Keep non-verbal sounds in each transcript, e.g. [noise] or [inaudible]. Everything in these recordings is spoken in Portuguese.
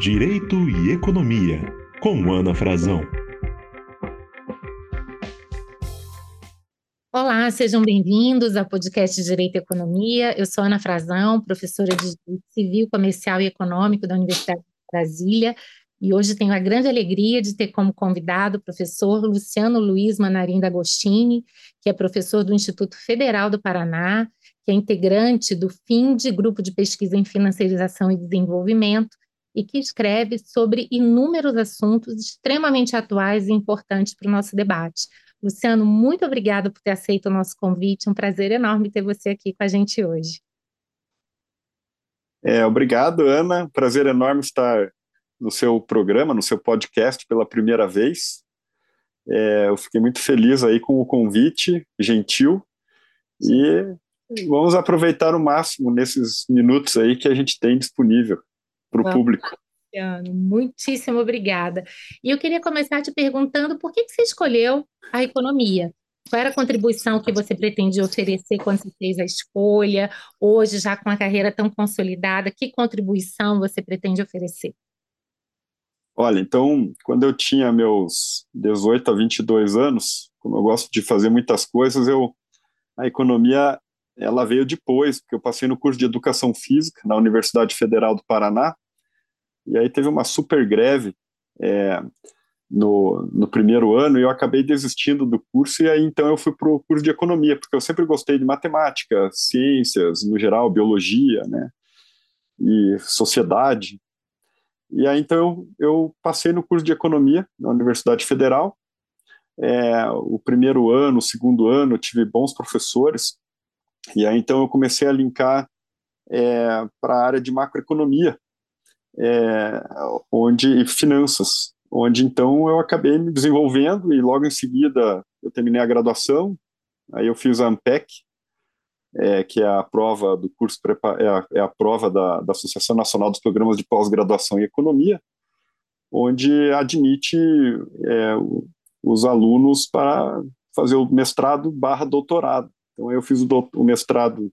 Direito e Economia, com Ana Frazão. Olá, sejam bem-vindos ao podcast Direito e Economia. Eu sou Ana Frazão, professora de Civil, Comercial e Econômico da Universidade de Brasília, e hoje tenho a grande alegria de ter como convidado o professor Luciano Luiz Manarim D'Agostini, que é professor do Instituto Federal do Paraná, que é integrante do FINDE, Grupo de Pesquisa em Financiarização e Desenvolvimento, e que escreve sobre inúmeros assuntos extremamente atuais e importantes para o nosso debate. Luciano, muito obrigada por ter aceito o nosso convite. Um prazer enorme ter você aqui com a gente hoje. É, obrigado, Ana. Prazer enorme estar no seu programa, no seu podcast pela primeira vez. É, eu fiquei muito feliz aí com o convite, gentil, e vamos aproveitar o máximo nesses minutos aí que a gente tem disponível para o público. Luciano, muitíssimo obrigada. E eu queria começar te perguntando por que, que você escolheu a economia? Qual era a contribuição que você pretendia oferecer quando você fez a escolha? Hoje, já com a carreira tão consolidada, que contribuição você pretende oferecer? Olha, então, quando eu tinha meus 18 a 22 anos, como eu gosto de fazer muitas coisas, eu a economia ela veio depois, porque eu passei no curso de educação física na Universidade Federal do Paraná, e aí teve uma super greve é, no, no primeiro ano e eu acabei desistindo do curso, e aí então eu fui para o curso de economia, porque eu sempre gostei de matemática, ciências, no geral, biologia, né, e sociedade. E aí, então, eu, passei no curso de economia na Universidade Federal. É, o primeiro ano, o segundo ano, tive bons professores. E aí, então, eu comecei a linkar é, para a área de macroeconomia, é, onde finanças, onde então eu acabei me desenvolvendo e logo em seguida eu terminei a graduação. Aí eu fiz a AMPEC, é, que é a prova do curso, é a, é a prova da, da Associação Nacional dos Programas de Pós-Graduação em Economia, onde admite é, os alunos para fazer o mestrado barra doutorado. Então, eu fiz o, do, o mestrado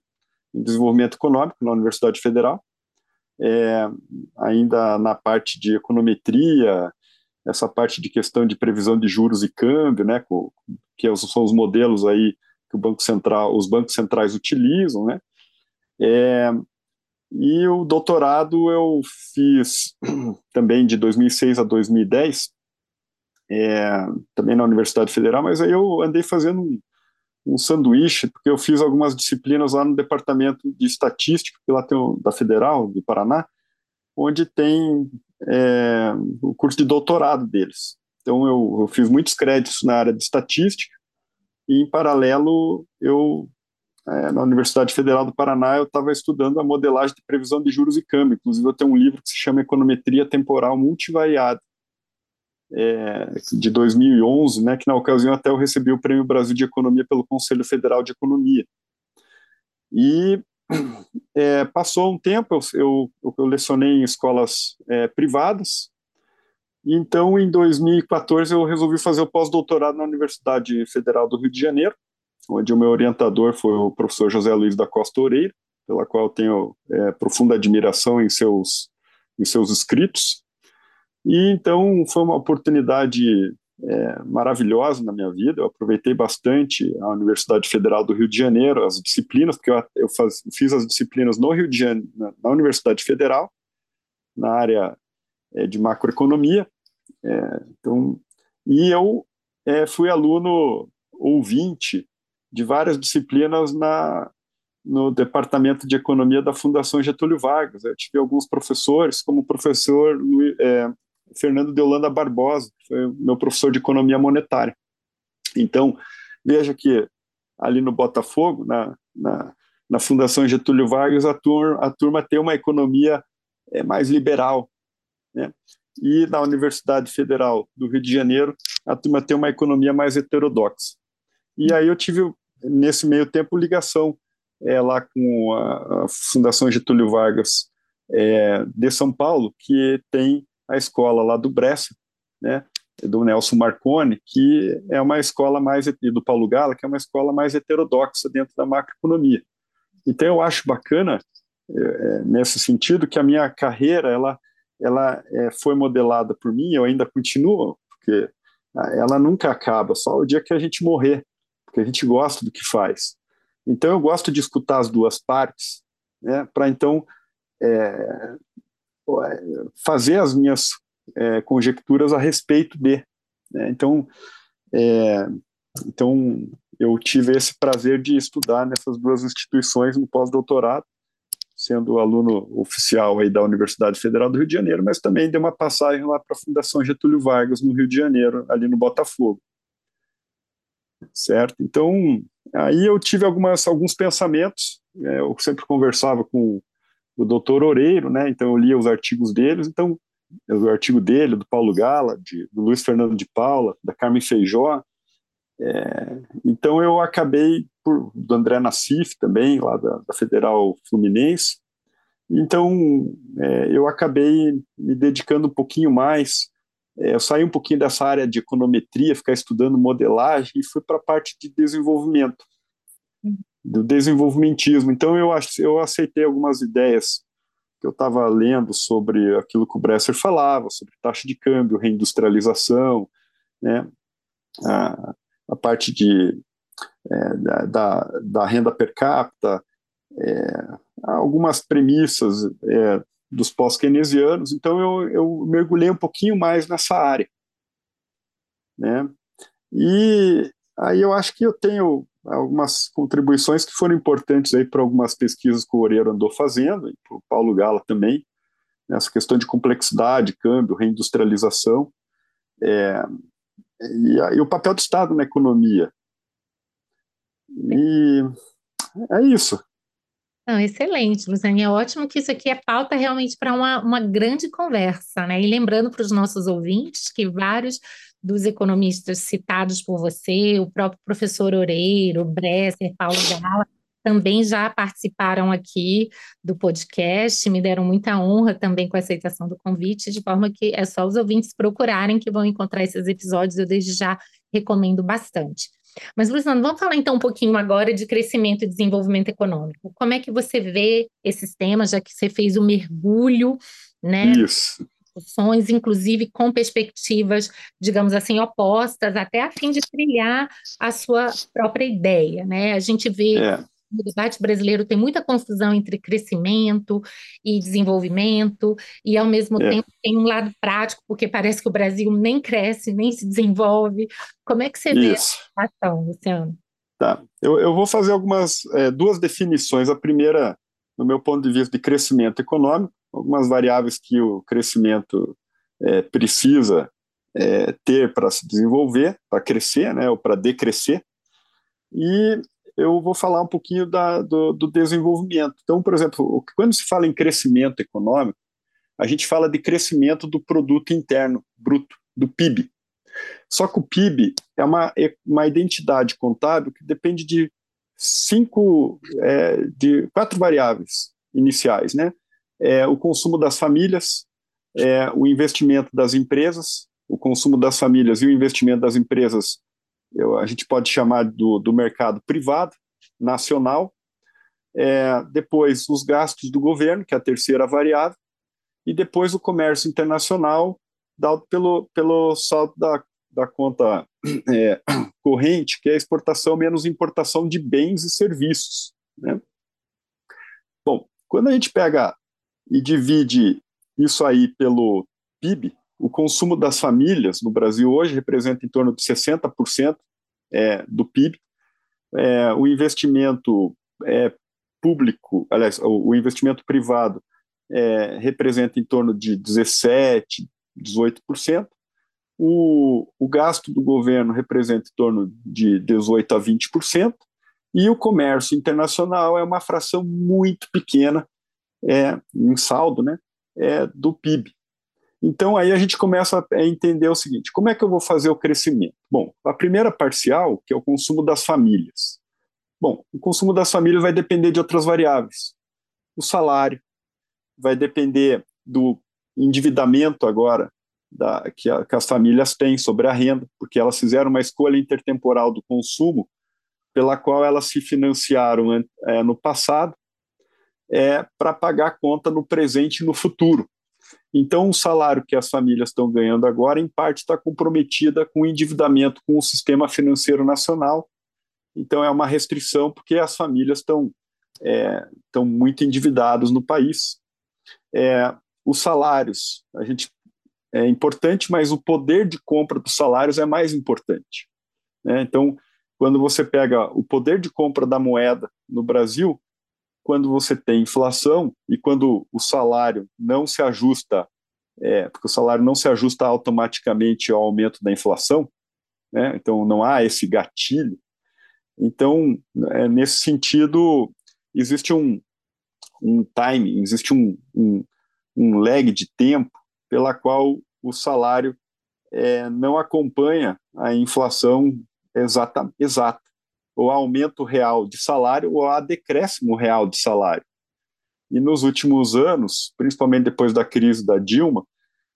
em Desenvolvimento Econômico na Universidade Federal, é, ainda na parte de econometria, essa parte de questão de previsão de juros e câmbio, né, que são os modelos aí que o Banco Central, os bancos centrais utilizam, né? É, e o doutorado eu fiz [clears throat] também de 2006 a 2010, é, também na Universidade Federal, mas aí eu andei fazendo um, sanduíche, porque eu fiz algumas disciplinas lá no Departamento de Estatística, que lá tem o, da Federal, do Paraná, onde tem é, o curso de doutorado deles. Então eu, eu fiz muitos créditos na área de estatística, e, em paralelo, eu, é, na Universidade Federal do Paraná, eu estava estudando a modelagem de previsão de juros e câmbio. Inclusive, eu tenho um livro que se chama Econometria Temporal Multivariada, é, de 2011, né, que na ocasião até eu recebi o Prêmio Brasil de Economia pelo Conselho Federal de Economia. E é, passou um tempo, eu, eu, eu lecionei em escolas é, privadas, então, em 2014, eu resolvi fazer o pós-doutorado na Universidade Federal do Rio de Janeiro, onde o meu orientador foi o professor José Luiz da Costa Oreiro, pela qual tenho é, profunda admiração em seus, em seus escritos. E então foi uma oportunidade é, maravilhosa na minha vida. Eu aproveitei bastante a Universidade Federal do Rio de Janeiro, as disciplinas, porque eu, eu faz, fiz as disciplinas no Rio de Janeiro, na, na Universidade Federal, na área é, de macroeconomia. É, então, e eu é, fui aluno ouvinte de várias disciplinas na, no Departamento de Economia da Fundação Getúlio Vargas. Eu tive alguns professores, como o professor Luiz, é, Fernando de Holanda Barbosa, que foi meu professor de Economia Monetária. Então, veja que ali no Botafogo, na, na, na Fundação Getúlio Vargas, a turma, a turma tem uma economia é, mais liberal, né? E na Universidade Federal do Rio de Janeiro, a turma tem uma economia mais heterodoxa. E aí eu tive, nesse meio tempo, ligação é, lá com a, a Fundação Getúlio Vargas é, de São Paulo, que tem a escola lá do Brescia, né, do Nelson Marconi, que é uma escola mais, e do Paulo Gala, que é uma escola mais heterodoxa dentro da macroeconomia. Então eu acho bacana, é, é nesse sentido, que a minha carreira, ela ela é, foi modelada por mim, eu ainda continuo, porque ela nunca acaba, só o dia que a gente morrer, porque a gente gosta do que faz. Então eu gosto de escutar as duas partes, né, para então é, fazer as minhas é, conjecturas a respeito de. Né? Então, é, então eu tive esse prazer de estudar nessas duas instituições no pós-doutorado sendo aluno oficial aí da Universidade Federal do Rio de Janeiro, mas também deu uma passagem lá para a Fundação Getúlio Vargas, no Rio de Janeiro, ali no Botafogo. Certo? Então, aí eu tive algumas, alguns pensamentos, é, eu sempre conversava com o doutor Oreiro, né? então eu lia os artigos deles, então o artigo dele, do Paulo Gala, de, do Luiz Fernando de Paula, da Carmen Feijó, é, então eu acabei por, do André Nassif também, lá da, da Federal Fluminense. Então, é, eu acabei me dedicando um pouquinho mais. É, eu saí um pouquinho dessa área de econometria, ficar estudando modelagem, e fui para a parte de desenvolvimento. Do desenvolvimentismo. Então, eu, eu aceitei algumas ideias que eu estava lendo sobre aquilo que o Bresser falava, sobre taxa de câmbio, reindustrialização, né, a, a parte de é, da, da, renda per capita, é, algumas premissas é, dos pós-keynesianos, então eu, eu mergulhei um pouquinho mais nessa área. Né? E aí eu acho que eu tenho algumas contribuições que foram importantes aí para algumas pesquisas que o Oreiro andou fazendo, e para o Paulo Gala também, nessa questão de complexidade, câmbio, reindustrialização, é, e, e, o papel do Estado na economia. E é isso. Não, excelente, Luciane. É ótimo que isso aqui é pauta realmente para uma, uma grande conversa, né? E lembrando para os nossos ouvintes que vários dos economistas citados por você, o próprio professor Oreiro, Bresser, Paulo Gala, também já participaram aqui do podcast, me deram muita honra também com a aceitação do convite, de forma que é só os ouvintes procurarem que vão encontrar esses episódios, eu desde já recomendo bastante. Mas, Luciano, vamos falar então um pouquinho agora de crescimento e desenvolvimento econômico. Como é que você vê esses temas, já que você fez o mergulho, né? Isso. Discussões, inclusive com perspectivas, digamos assim, opostas, até a fim de trilhar a sua própria ideia, né? A gente vê é o debate brasileiro tem muita confusão entre crescimento e desenvolvimento, e ao mesmo é. tempo tem um lado prático, porque parece que o Brasil nem cresce, nem se desenvolve. Como é que você Isso. vê essa situação, Luciano? Tá. Eu, eu vou fazer algumas é, duas definições. A primeira, no meu ponto de vista, de crescimento econômico, algumas variáveis que o crescimento é, precisa é, ter para se desenvolver, para crescer, né, ou para decrescer. E eu vou falar um pouquinho da, do, do, desenvolvimento. Então, por exemplo, quando se fala em crescimento econômico, a gente fala de crescimento do produto interno bruto, do PIB. Só que o PIB é uma, é uma identidade contábil que depende de cinco, é, de quatro variáveis iniciais, né? É, o consumo das famílias, é, o investimento das empresas, o consumo das famílias e o investimento das empresas eu, a gente pode chamar do, do mercado privado, nacional, é, depois os gastos do governo, que é a terceira variável, e depois o comércio internacional, dado pelo, pelo saldo da, da conta é, corrente, que é exportação menos importação de bens e serviços. Né? Bom, quando a gente pega e divide isso aí pelo PIB, o consumo das famílias no Brasil hoje representa em torno de 60% é, do PIB. É, o investimento é, público, aliás, o, o investimento privado é, representa em torno de 17%, 18%. O, o gasto do governo representa em torno de 18% a 20%. E o comércio internacional é uma fração muito pequena, é, em saldo, né, é, do PIB. Então aí a gente começa a entender o seguinte: como é que eu vou fazer o crescimento? Bom, a primeira parcial, que é o consumo das famílias. Bom, o consumo das famílias vai depender de outras variáveis. O salário vai depender do endividamento agora da, que, a, que as famílias têm sobre a renda, porque elas fizeram uma escolha intertemporal do consumo pela qual elas se financiaram é, no passado é, para pagar a conta no presente e no futuro. Então, o salário que as famílias estão ganhando agora, em parte, está comprometida com o endividamento com o sistema financeiro nacional. Então, é uma restrição, porque as famílias estão, é, estão muito endividadas no país. É, os salários, a gente é importante, mas o poder de compra dos salários é mais importante. Né? Então, quando você pega o poder de compra da moeda no Brasil, quando você tem inflação e quando o salário não se ajusta, é, porque o salário não se ajusta automaticamente ao aumento da inflação, né? então não há esse gatilho. Então, é, nesse sentido, existe um, um time, existe um, um, um lag de tempo pela qual o salário é, não acompanha a inflação exata, exata ou aumento real de salário ou a decréscimo real de salário. E nos últimos anos, principalmente depois da crise da Dilma,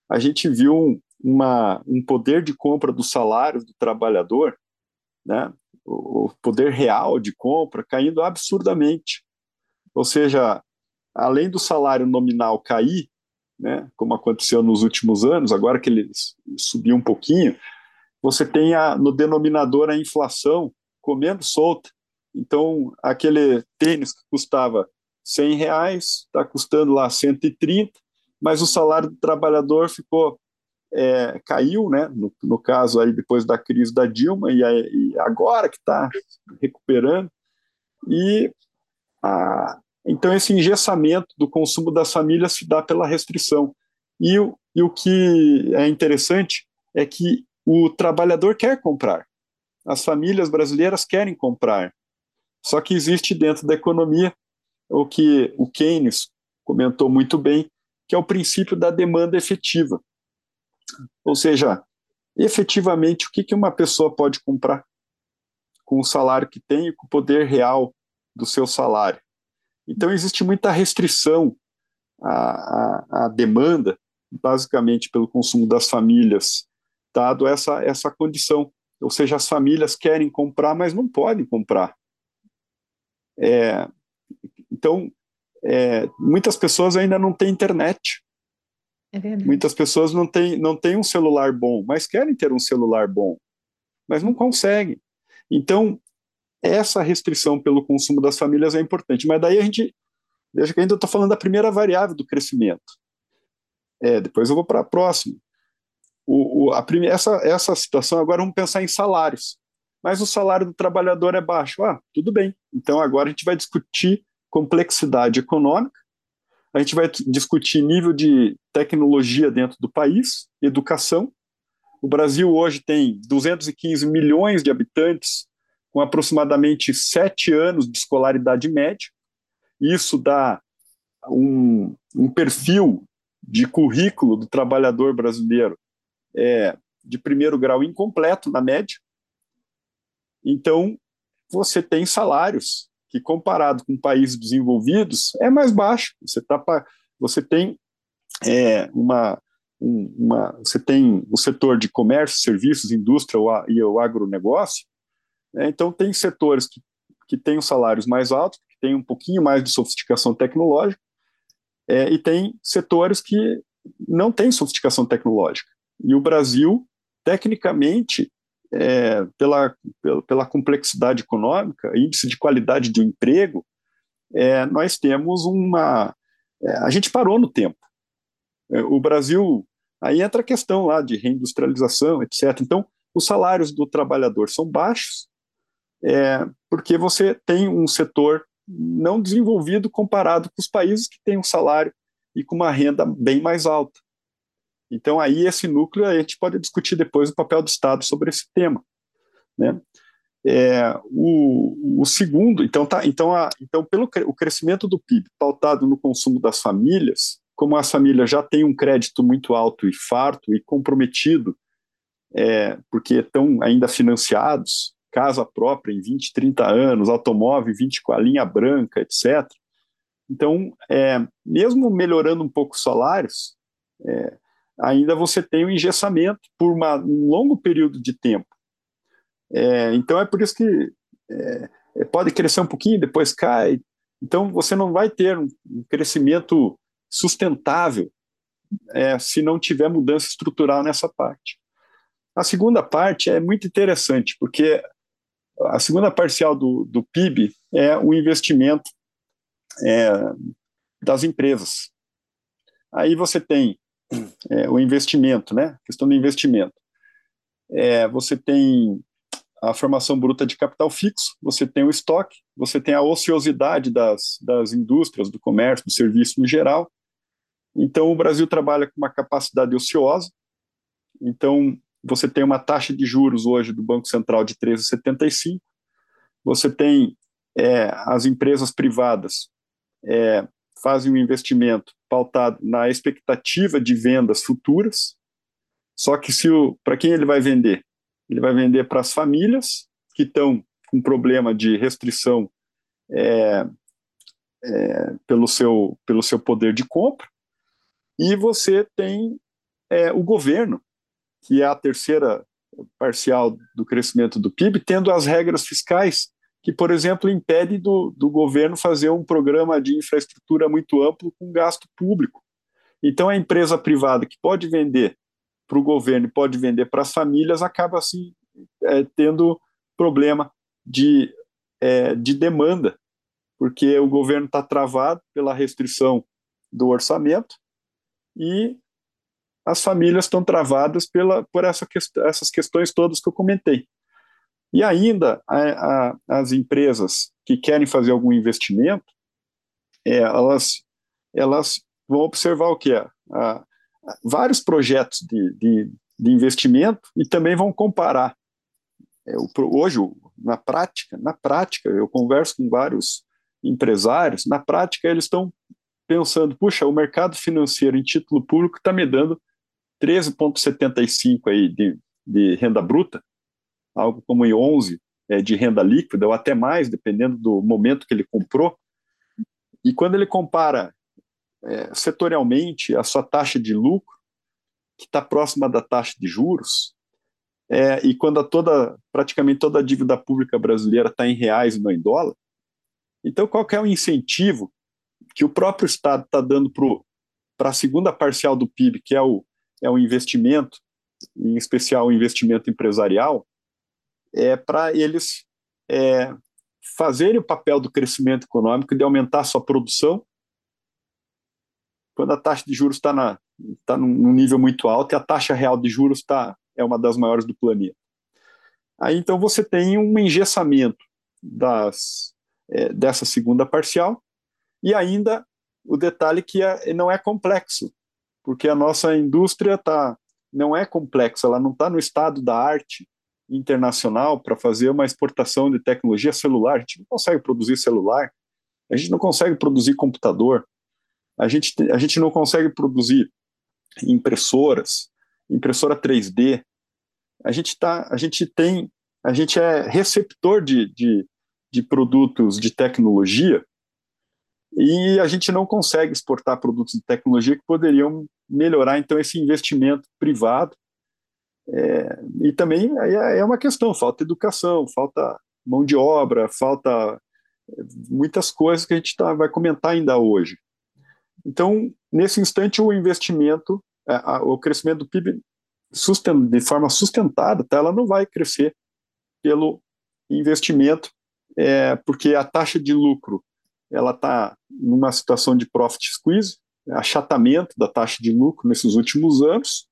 a gente viu uma, um poder de compra dos salários do trabalhador, né, o poder real de compra caindo absurdamente. Ou seja, além do salário nominal cair, né, como aconteceu nos últimos anos, agora que ele subiu um pouquinho, você tem a, no denominador a inflação comendo solta. Então, aquele tênis que custava 100 reais está custando lá 130, mas o salário do trabalhador ficou é, caiu, né? No, no, caso aí depois da crise da Dilma e, e agora que está recuperando e a, então esse engessamento do consumo das famílias se dá pela restrição e, e o que é interessante é que o trabalhador quer comprar as famílias brasileiras querem comprar. Só que existe dentro da economia o que o Keynes comentou muito bem, que é o princípio da demanda efetiva. Ou seja, efetivamente, o que, uma pessoa pode comprar com o salário que tem e com o poder real do seu salário? Então, existe muita restrição à, à, à demanda, basicamente pelo consumo das famílias, dado essa, essa condição ou seja, as famílias querem comprar, mas não podem comprar. É, então, é, muitas pessoas ainda não têm internet. É muitas pessoas não têm, não têm um celular bom, mas querem ter um celular bom, mas não conseguem. Então, essa restrição pelo consumo das famílias é importante. Mas daí a gente, veja que ainda estou falando da primeira variável do crescimento. É, depois eu vou para a próxima o, o, a primeira, essa, essa situação, agora vamos pensar em salários. Mas o salário do trabalhador é baixo. Ah, tudo bem. Então agora a gente vai discutir complexidade econômica, a gente vai discutir nível de tecnologia dentro do país, educação. O Brasil hoje tem 215 milhões de habitantes, com aproximadamente sete anos de escolaridade média. Isso dá um, um perfil de currículo do trabalhador brasileiro é, de primeiro grau incompleto, na média. Então, você tem salários que, comparado com países desenvolvidos, é mais baixo. Você, tá, você tem é, uma, uma, você tem o setor de comércio, serviços, indústria e o agronegócio. Né? Então, tem setores que, que têm os salários mais altos, que têm um pouquinho mais de sofisticação tecnológica, é, e tem setores que não têm sofisticação tecnológica. E o Brasil, tecnicamente, é, pela, pela, complexidade econômica, índice de qualidade de emprego, é, nós temos uma. É, a gente parou no tempo. É, o Brasil. Aí entra a questão lá de reindustrialização, etc. Então, os salários do trabalhador são baixos, é, porque você tem um setor não desenvolvido comparado com os países que têm um salário e com uma renda bem mais alta. Então, aí, esse núcleo, a gente pode discutir depois o papel do Estado sobre esse tema. Né? É, o, o, segundo, então, tá, então, a, então pelo o crescimento do PIB pautado no consumo das famílias, como as famílias já têm um crédito muito alto e farto e comprometido, é, porque estão ainda financiados, casa própria em 20, 30 anos, automóvel 20 com a linha branca, etc. Então, é, mesmo melhorando um pouco os salários, é, ainda você tem o engessamento por uma, um longo período de tempo. É, então é por isso que é, é, pode crescer um pouquinho, depois cai. Então você não vai ter um, um crescimento sustentável é, se não tiver mudança estrutural nessa parte. A segunda parte é muito interessante, porque a segunda parcial do, do PIB é o investimento é, das empresas. Aí você tem é, o investimento, né? questão do investimento. É, você tem a formação bruta de capital fixo, você tem o estoque, você tem a ociosidade das, das indústrias, do comércio, do serviço no geral. Então, o Brasil trabalha com uma capacidade ociosa. Então, você tem uma taxa de juros hoje do Banco Central de 13,75. Você tem é, as empresas privadas é, fazem um investimento pautado na expectativa de vendas futuras. Só que se para quem ele vai vender? Ele vai vender para as famílias que estão com problema de restrição é, é, pelo, seu, pelo seu poder de compra, e você tem é, o governo, que é a terceira parcial do crescimento do PIB, tendo as regras fiscais que, por exemplo, impede do, do governo fazer um programa de infraestrutura muito amplo com gasto público. Então, a empresa privada que pode vender para o governo e pode vender para as famílias acaba assim é, tendo problema de, é, de demanda, porque o governo está travado pela restrição do orçamento e as famílias estão travadas pela, por essa essas questões todas que eu comentei. E ainda a, a, as empresas que querem fazer algum investimento, é, elas, elas vão observar o que é a, vários projetos de, de, de, investimento e também vão comparar. É, hoje, na prática, na prática, eu converso com vários empresários, na prática eles estão pensando, puxa, o mercado financeiro em título público está me dando 13,75 aí de, de renda bruta, algo como em 11 é, de renda líquida, ou até mais, dependendo do momento que ele comprou. E quando ele compara é, setorialmente a sua taxa de lucro, que está próxima da taxa de juros, é, e quando toda, praticamente toda a dívida pública brasileira está em reais e não em dólar, então qual é o incentivo que o próprio Estado está dando para a segunda parcial do PIB, que é o, é o investimento, em especial o investimento empresarial, é, para eles é, fazerem o papel do crescimento econômico de aumentar a sua produção. Quando a taxa de juros está tá num nível muito alto e a taxa real de juros tá, é uma das maiores do planeta. Aí então você tem um engessamento das, é, dessa segunda parcial. E ainda o detalhe que é, não é complexo, porque a nossa indústria tá, não é complexa, ela não está no estado da arte internacional para fazer uma exportação de tecnologia celular. A gente não consegue produzir celular, a gente não consegue produzir computador, a gente, a gente não consegue produzir impressoras, impressora 3D. A gente, tá, a gente tem, a gente é receptor de, de, de produtos de tecnologia e a gente não consegue exportar produtos de tecnologia que poderiam melhorar então esse investimento privado é, e também é, é uma questão, falta educação, falta mão de obra, falta é, muitas coisas que a gente tá, vai comentar ainda hoje. Então, nesse instante, o investimento, é, o crescimento do PIB de forma sustentada, tá, ela não vai crescer pelo investimento, é, porque a taxa de lucro ela está numa situação de profit squeeze, achatamento da taxa de lucro nesses últimos anos,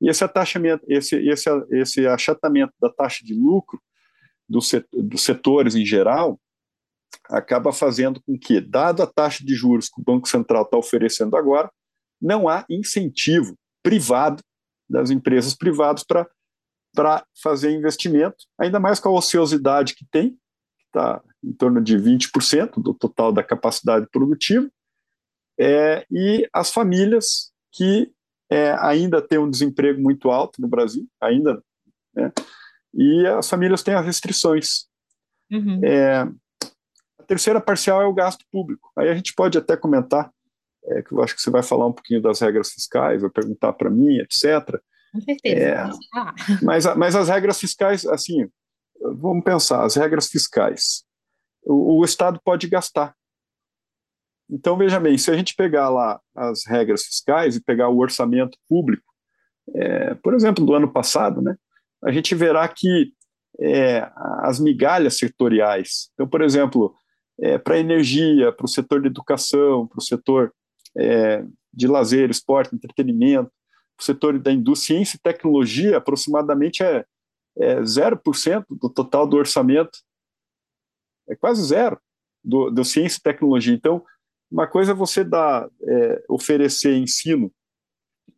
e esse, atachamento, esse, esse, esse achatamento da taxa de lucro do set, dos setores em geral acaba fazendo com que, dado a taxa de juros que o Banco Central está oferecendo agora, não há incentivo privado das empresas privadas para fazer investimento, ainda mais com a ociosidade que tem, que está em torno de 20% do total da capacidade produtiva, é, e as famílias que é, ainda tem um desemprego muito alto no Brasil, ainda, né? e as famílias têm as restrições. Uhum. É, a terceira parcial é o gasto público. Aí a gente pode até comentar, é, que eu acho que você vai falar um pouquinho das regras fiscais, vai perguntar para mim, etc. Com certeza. É, mas, mas as regras fiscais, assim, vamos pensar, as regras fiscais. O, o Estado pode gastar. Então, veja bem, se a gente pegar lá as regras fiscais e pegar o orçamento público, é, por exemplo, do ano passado, né, a gente verá que é, as migalhas setoriais, então, por exemplo, é, para energia, para o setor de educação, para o setor é, de lazer, esporte, entretenimento, para o setor da indústria, ciência e tecnologia, aproximadamente é, é 0% do total do orçamento, é quase zero do, do ciência e tecnologia. Então, uma coisa é você dar, é, oferecer ensino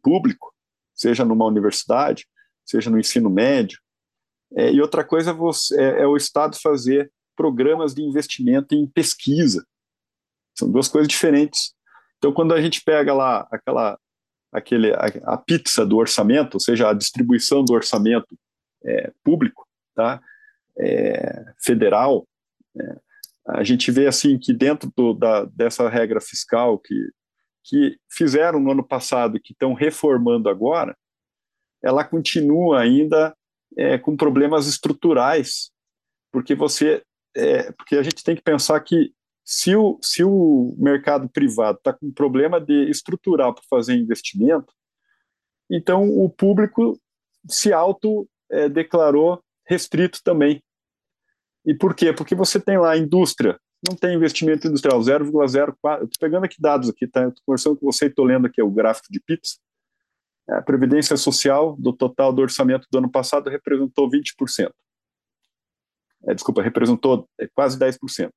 público, seja numa universidade, seja no ensino médio, é, e outra coisa é, você, é, é, o Estado fazer programas de investimento em pesquisa. São duas coisas diferentes. Então, quando a gente pega lá aquela, aquele, a, a pizza do orçamento, ou seja, a distribuição do orçamento é, público, tá? É, federal, a gente vê assim que dentro do, da, dessa regra fiscal que, que fizeram no ano passado e que estão reformando agora, ela continua ainda é, com problemas estruturais, porque você, é, porque a gente tem que pensar que se o, se o mercado privado está com problema de estrutural para fazer investimento, então o público se auto é, declarou restrito também. E por quê? Porque você tem lá a indústria, não tem investimento industrial, 0,04. Estou pegando aqui dados aqui, tá? Estou conversando com você e estou lendo aqui o gráfico de pizza. A Previdência Social, do total do orçamento do ano passado, representou 20%. É, desculpa, representou é, quase 10%.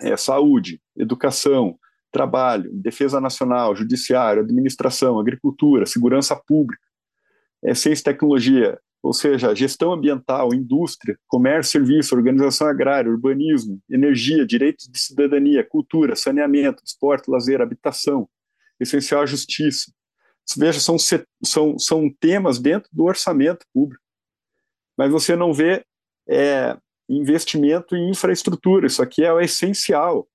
É, saúde, educação, trabalho, defesa nacional, judiciário, administração, agricultura, segurança pública, é, ciência e tecnologia, ou seja, gestão ambiental, indústria, comércio, serviço, organização agrária, urbanismo, energia, direitos de cidadania, cultura, saneamento, esporte, lazer, habitação, essencial à justiça, Veja, são, são, são temas dentro do orçamento público. Mas você não vê é, investimento em infraestrutura. Isso aqui é o essencial.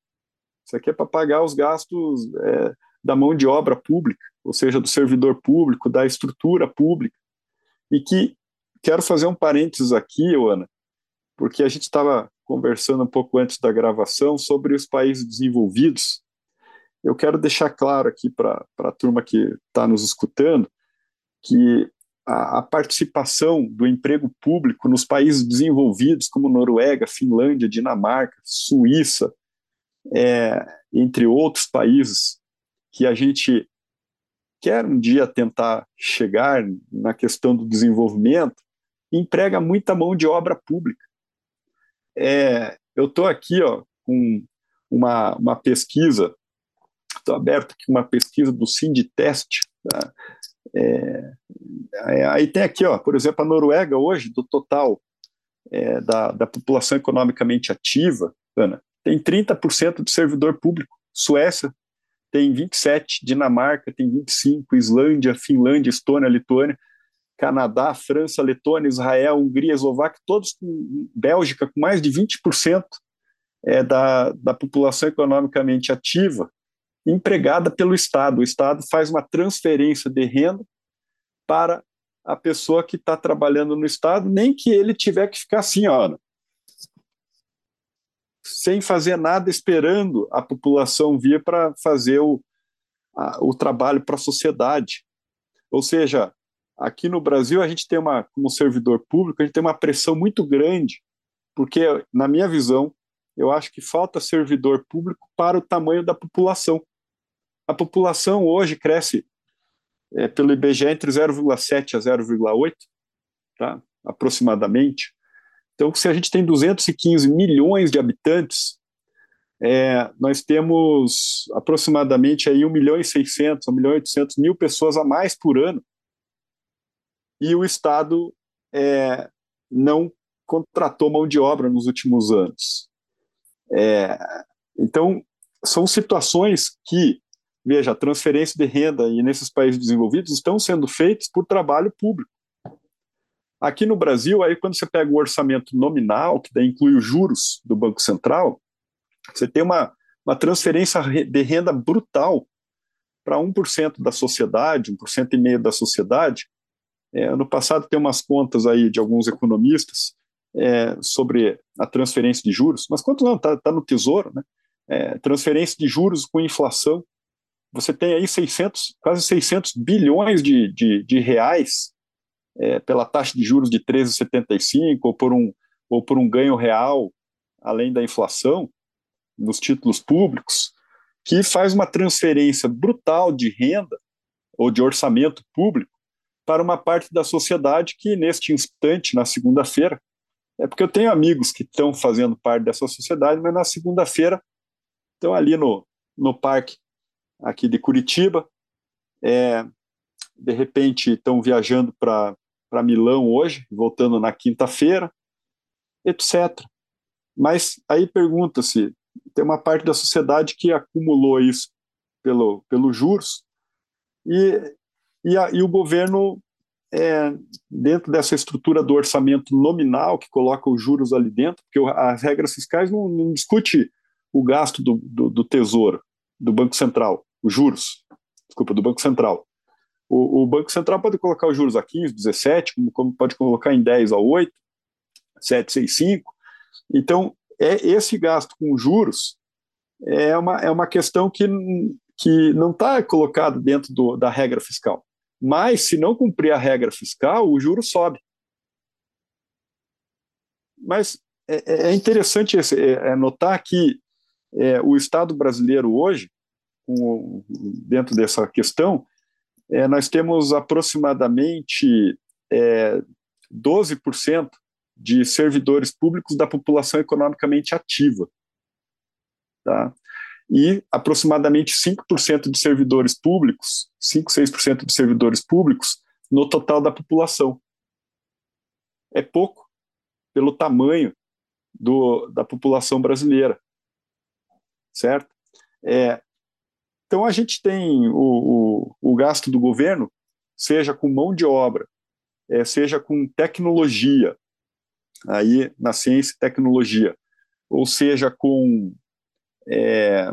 Isso aqui é para pagar os gastos é, da mão de obra pública, ou seja, do servidor público, da estrutura pública. E que quero fazer um parênteses aqui, Ana, porque a gente estava conversando um pouco antes da gravação sobre os países desenvolvidos. Eu quero deixar claro aqui para a turma que está nos escutando que a, a, participação do emprego público nos países desenvolvidos, como Noruega, Finlândia, Dinamarca, Suíça, é, entre outros países, que a gente quer um dia tentar chegar na questão do desenvolvimento, emprega muita mão de obra pública. É, eu estou aqui ó, com uma, uma pesquisa Estou aberto aqui uma pesquisa do Sindtest. Tá? É, é, aí tem aqui, ó, por exemplo, a Noruega hoje, do total é, da, da população economicamente ativa, Ana, tem 30% de servidor público. Suécia tem 27, Dinamarca tem 25, Islândia, Finlândia, Estônia, Lituânia, Canadá, França, Letônia, Israel, Hungria, Eslováquia, todos com Bélgica com mais de 20% é, da, da população economicamente ativa empregada pelo Estado. O Estado faz uma transferência de renda para a pessoa que está trabalhando no Estado, nem que ele tiver que ficar assim, ó, sem fazer nada, esperando a população vir para fazer o, a, o trabalho para a sociedade. Ou seja, aqui no Brasil a gente tem uma, como servidor público, a gente tem uma pressão muito grande, porque, na minha visão, eu acho que falta servidor público para o tamanho da população. A população hoje cresce é, pelo IBGE entre 0,7 a 0,8, tá? aproximadamente. Então, se a gente tem 215 milhões de habitantes, é, nós temos aproximadamente aí 1 milhão e 600, 1 milhão e 800 mil pessoas a mais por ano. E o Estado é, não contratou mão de obra nos últimos anos. É, então, são situações que Veja, a transferência de renda e nesses países desenvolvidos estão sendo feitas por trabalho público. Aqui no Brasil, aí quando você pega o orçamento nominal, que daí inclui os juros do Banco Central, você tem uma, uma transferência de renda brutal para 1% da sociedade, 1,5% da sociedade. É, ano passado tem umas contas aí de alguns economistas é, sobre a transferência de juros, mas quanto não, está tá no Tesouro, né? é, transferência de juros com inflação. Você tem aí 600, quase 600 bilhões de, de, de reais é, pela taxa de juros de 13,75 ou por um ou por um ganho real além da inflação nos títulos públicos, que faz uma transferência brutal de renda ou de orçamento público para uma parte da sociedade que, neste instante, na segunda-feira, é porque eu tenho amigos que estão fazendo parte dessa sociedade, mas na segunda-feira estão ali no, no parque aqui de Curitiba, é, de repente estão viajando para Milão hoje, voltando na quinta-feira, etc. Mas aí pergunta-se, tem uma parte da sociedade que acumulou isso pelo, pelos juros, e, e, a, e o governo, é, dentro dessa estrutura do orçamento nominal, que coloca os juros ali dentro, porque as regras fiscais não, não discute o gasto do, do, do, Tesouro, do Banco Central, os juros, desculpa, do Banco Central. O, o Banco Central pode colocar os juros a 15, 17, como, como pode colocar em 10 a 8, 765. Então, é esse gasto com juros é uma, é uma questão que, que não está colocado dentro do, da regra fiscal. Mas, se não cumprir a regra fiscal, o juro sobe. Mas é, é interessante esse, é, é notar que é, o Estado brasileiro hoje, com, dentro dessa questão, é, nós temos aproximadamente 12% de servidores públicos da população economicamente ativa. Tá? E aproximadamente 5% de servidores públicos, 5, 6% de servidores públicos no total da população. É pouco pelo tamanho do, da população brasileira, certo? É, então a gente tem o, o, o, gasto do governo, seja com mão de obra, é, seja com tecnologia, aí na ciência e tecnologia, ou seja, com é,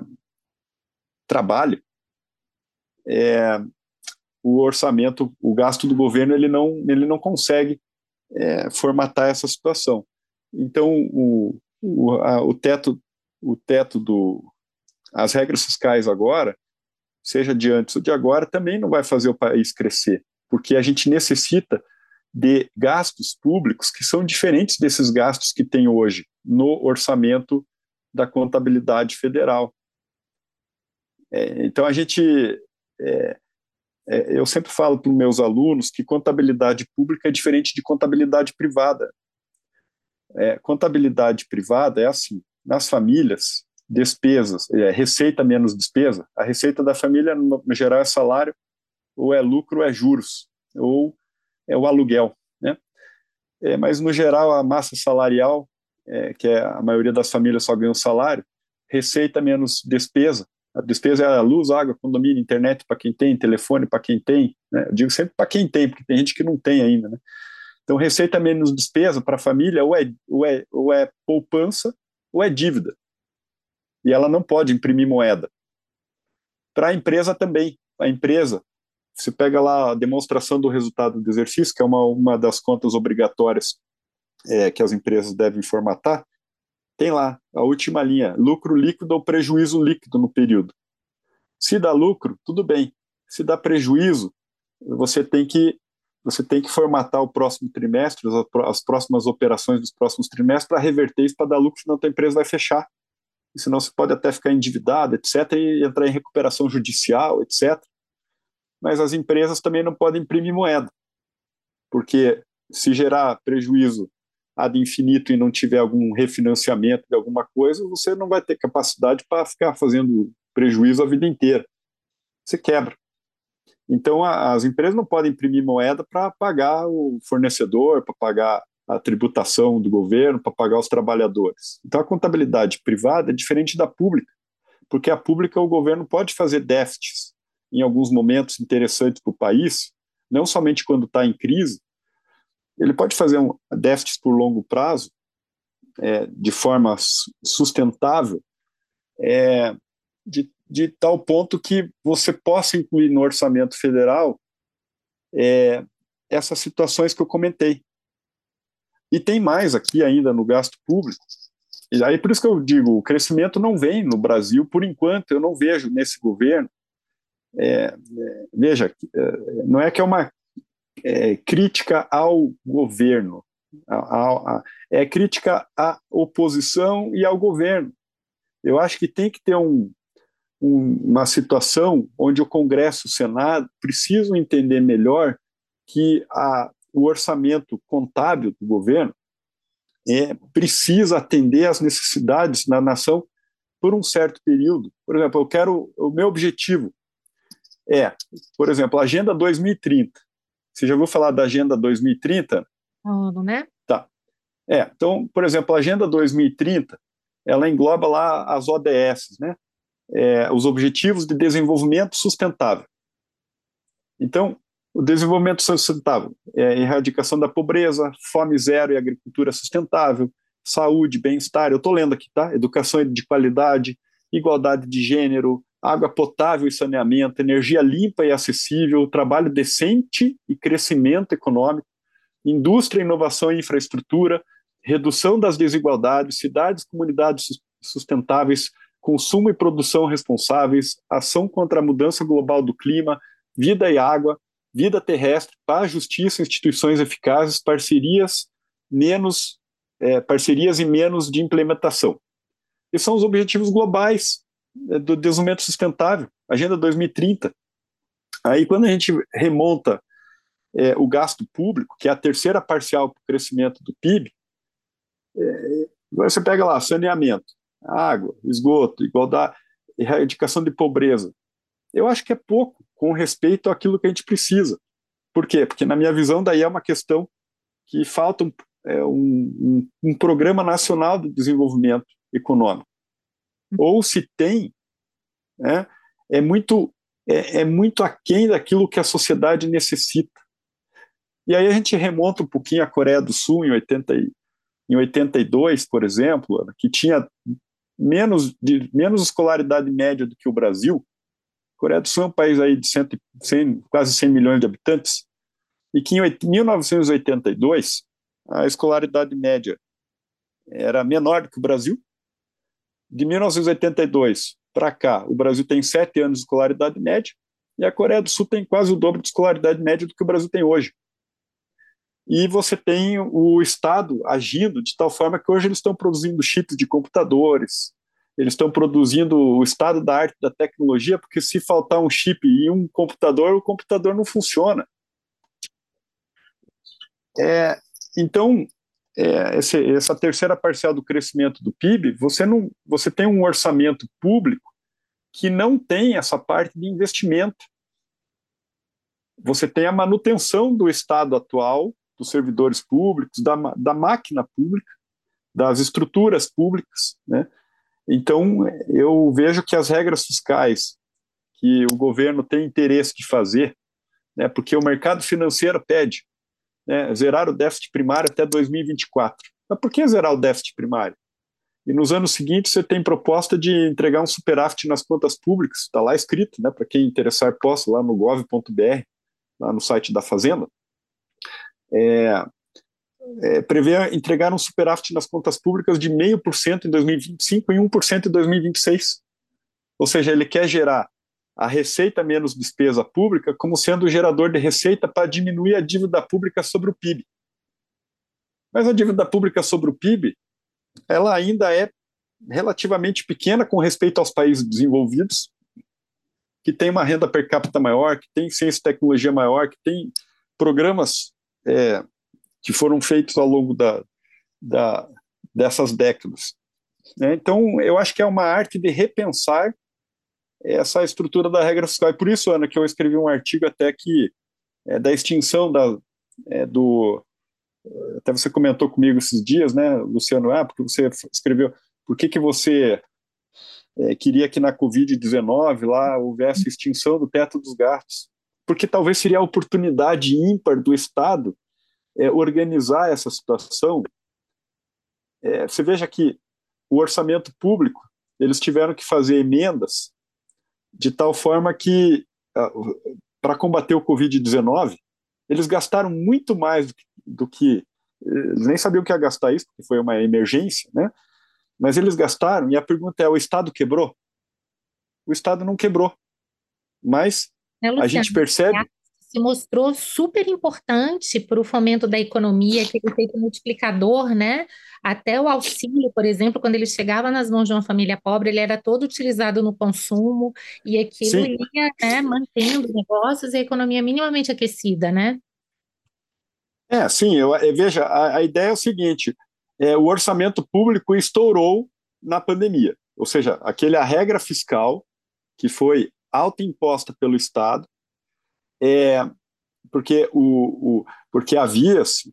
trabalho, é, o orçamento, o gasto do governo, ele não, ele não consegue é, formatar essa situação. Então, o, o, a, o teto, o teto do, as regras fiscais agora, seja de antes ou de agora, também não vai fazer o país crescer, porque a gente necessita de gastos públicos que são diferentes desses gastos que tem hoje no orçamento da contabilidade federal. É, então a gente, é, é, eu sempre falo para os meus alunos que contabilidade pública é diferente de contabilidade privada. É, contabilidade privada é assim: nas famílias, despesas, é, receita menos despesa. A receita da família, no, geral, é salário, ou é lucro, ou é juros, ou é o aluguel, né? É, mas no geral a massa salarial, é, que é a maioria das famílias só ganha um salário, receita menos despesa. A despesa é a luz, água, condomínio, internet para quem tem, telefone para quem tem. Né? Eu digo sempre para quem tem, porque tem gente que não tem ainda. Né? Então, receita menos despesa para a família ou é, ou, é, ou é poupança ou é dívida. E ela não pode imprimir moeda. Para a empresa também. A empresa você pega lá a demonstração do resultado do exercício, que é uma, uma das contas obrigatórias é, que as empresas devem formatar, tem lá a última linha, lucro líquido ou prejuízo líquido no período. Se dá lucro, tudo bem. Se dá prejuízo, você tem que você tem que formatar o próximo trimestre, as, as próximas operações dos próximos trimestres para reverter isso para dar lucro, senão a empresa vai fechar. E senão você pode até ficar endividado, etc, e entrar em recuperação judicial, etc mas as empresas também não podem imprimir moeda, porque se gerar prejuízo ad infinito e não tiver algum refinanciamento de alguma coisa, você não vai ter capacidade para ficar fazendo prejuízo a vida inteira. Você quebra. Então, a, as empresas não podem imprimir moeda para pagar o fornecedor, para pagar a tributação do governo, para pagar os trabalhadores. Então, a contabilidade privada é diferente da pública, porque a pública o governo pode fazer déficits em alguns momentos interessantes para o país, não somente quando está em crise, ele pode fazer um déficit por longo prazo é, de forma sustentável, é, de, de, tal ponto que você possa incluir no orçamento federal é, essas situações que eu comentei. E tem mais aqui ainda no gasto público, e aí por isso que eu digo, o crescimento não vem no Brasil, por enquanto, eu não vejo nesse governo. É, é, veja, é, não é que é uma é, crítica ao governo, a, a, a, é crítica à oposição e ao governo. Eu acho que tem que ter um, um, uma situação onde o Congresso e o Senado precisam entender melhor que o orçamento contábil do governo é, precisa atender às necessidades da nação por um certo período. Por exemplo, eu quero o meu objetivo é, por exemplo, a Agenda 2030. Você já ouviu falar da Agenda 2030? Não, né? Tá. É, então, por exemplo, a Agenda 2030, ela engloba lá as ODS, né? É, os Objetivos de Desenvolvimento Sustentável. Então, o desenvolvimento sustentável é a erradicação da pobreza, fome zero e agricultura sustentável, saúde, bem-estar. Eu estou lendo aqui, tá? Educação de qualidade, igualdade de gênero, água potável e saneamento, energia limpa e acessível, trabalho decente e crescimento econômico, indústria, inovação e infraestrutura, redução das desigualdades, cidades e comunidades sustentáveis, consumo e produção responsáveis, ação contra a mudança global do clima, vida e água, vida terrestre, paz, justiça, instituições eficazes, parcerias menos é, parcerias e menos de implementação. Esses são os objetivos globais do desenvolvimento sustentável, Agenda 2030. Aí, quando a gente remonta é, o gasto público, que é a terceira parcial para o crescimento do PIB, é, você pega lá saneamento, água, esgoto, igualdade, erradicação de pobreza. Eu acho que é pouco com respeito àquilo que a gente precisa. Por quê? Porque, na minha visão, daí é uma questão que falta um, é, um, um, um programa nacional de desenvolvimento econômico. Ou se tem, né, é muito é, é muito aquém daquilo que a sociedade necessita. E aí a gente remonta um pouquinho à Coreia do Sul em, 80, em 82, por exemplo, que tinha menos, de, menos escolaridade média do que o Brasil, Coreia do Sul é um país aí de 100, 100, quase 100 milhões de habitantes, e que em 1982 a escolaridade média era menor do que o Brasil. De 1982 para cá, o Brasil tem sete anos de escolaridade média, e a Coreia do Sul tem quase o dobro de escolaridade média do que o Brasil tem hoje. E você tem o Estado agindo de tal forma que hoje eles estão produzindo chips de computadores, eles estão produzindo o estado da arte da tecnologia, porque se faltar um chip e um computador, o computador não funciona. É, então, é, esse, essa terceira parcial do crescimento do PIB, você, não, você tem um orçamento público que não tem essa parte de investimento. Você tem a manutenção do estado atual, dos servidores públicos, da, da máquina pública, das estruturas públicas, né? Então, eu vejo que as regras fiscais que o governo tem interesse de fazer, né, porque o mercado financeiro pede né, zerar o déficit primário até 2024. Mas por que zerar o déficit primário? E nos anos seguintes você tem proposta de entregar um superávit nas contas públicas, está lá escrito, né, para quem interessar possa, lá no gov.br, lá no site da Fazenda. É, é, prevê entregar um superávit nas contas públicas de 0,5% em 2025 e 1% em 2026. Ou seja, ele quer gerar a receita menos despesa pública como sendo o gerador de receita para diminuir a dívida pública sobre o PIB. Mas a dívida pública sobre o PIB, ela ainda é relativamente pequena com respeito aos países desenvolvidos, que tem uma renda per capita maior, que tem ciência e tecnologia maior, que tem programas é, que foram feitos ao longo da, da, dessas décadas. Né? Então, eu acho que é uma arte de repensar essa estrutura da regra fiscal. E por isso, Ana, que eu escrevi um artigo até que é, da extinção da, é, do. Até você comentou comigo esses dias, né, Luciano? Ah, porque você escreveu. Por que, que você é, queria que na Covid-19 lá houvesse extinção do teto dos gastos? Porque talvez seria a oportunidade ímpar do Estado é, organizar essa situação, é, você veja que o orçamento público, eles tiveram que fazer emendas de tal forma que, para combater o Covid-19, eles gastaram muito mais do que, do que eles nem sabiam o que ia gastar isso, porque foi uma emergência, né? Mas eles gastaram, e a pergunta é: o Estado quebrou? O Estado não quebrou. Mas é, Luciano, a gente percebe. Se mostrou super importante para o fomento da economia, aquele efeito multiplicador, né? Até o auxílio, por exemplo, quando ele chegava nas mãos de uma família pobre, ele era todo utilizado no consumo e aquilo Sim. ia né, mantendo negócios e a economia minimamente aquecida, né? É, sim, eu, eu veja, a, a, ideia é o seguinte: é, o orçamento público estourou na pandemia, ou seja, aquele a regra fiscal que foi autoimposta pelo Estado, é, porque, o, o porque havia-se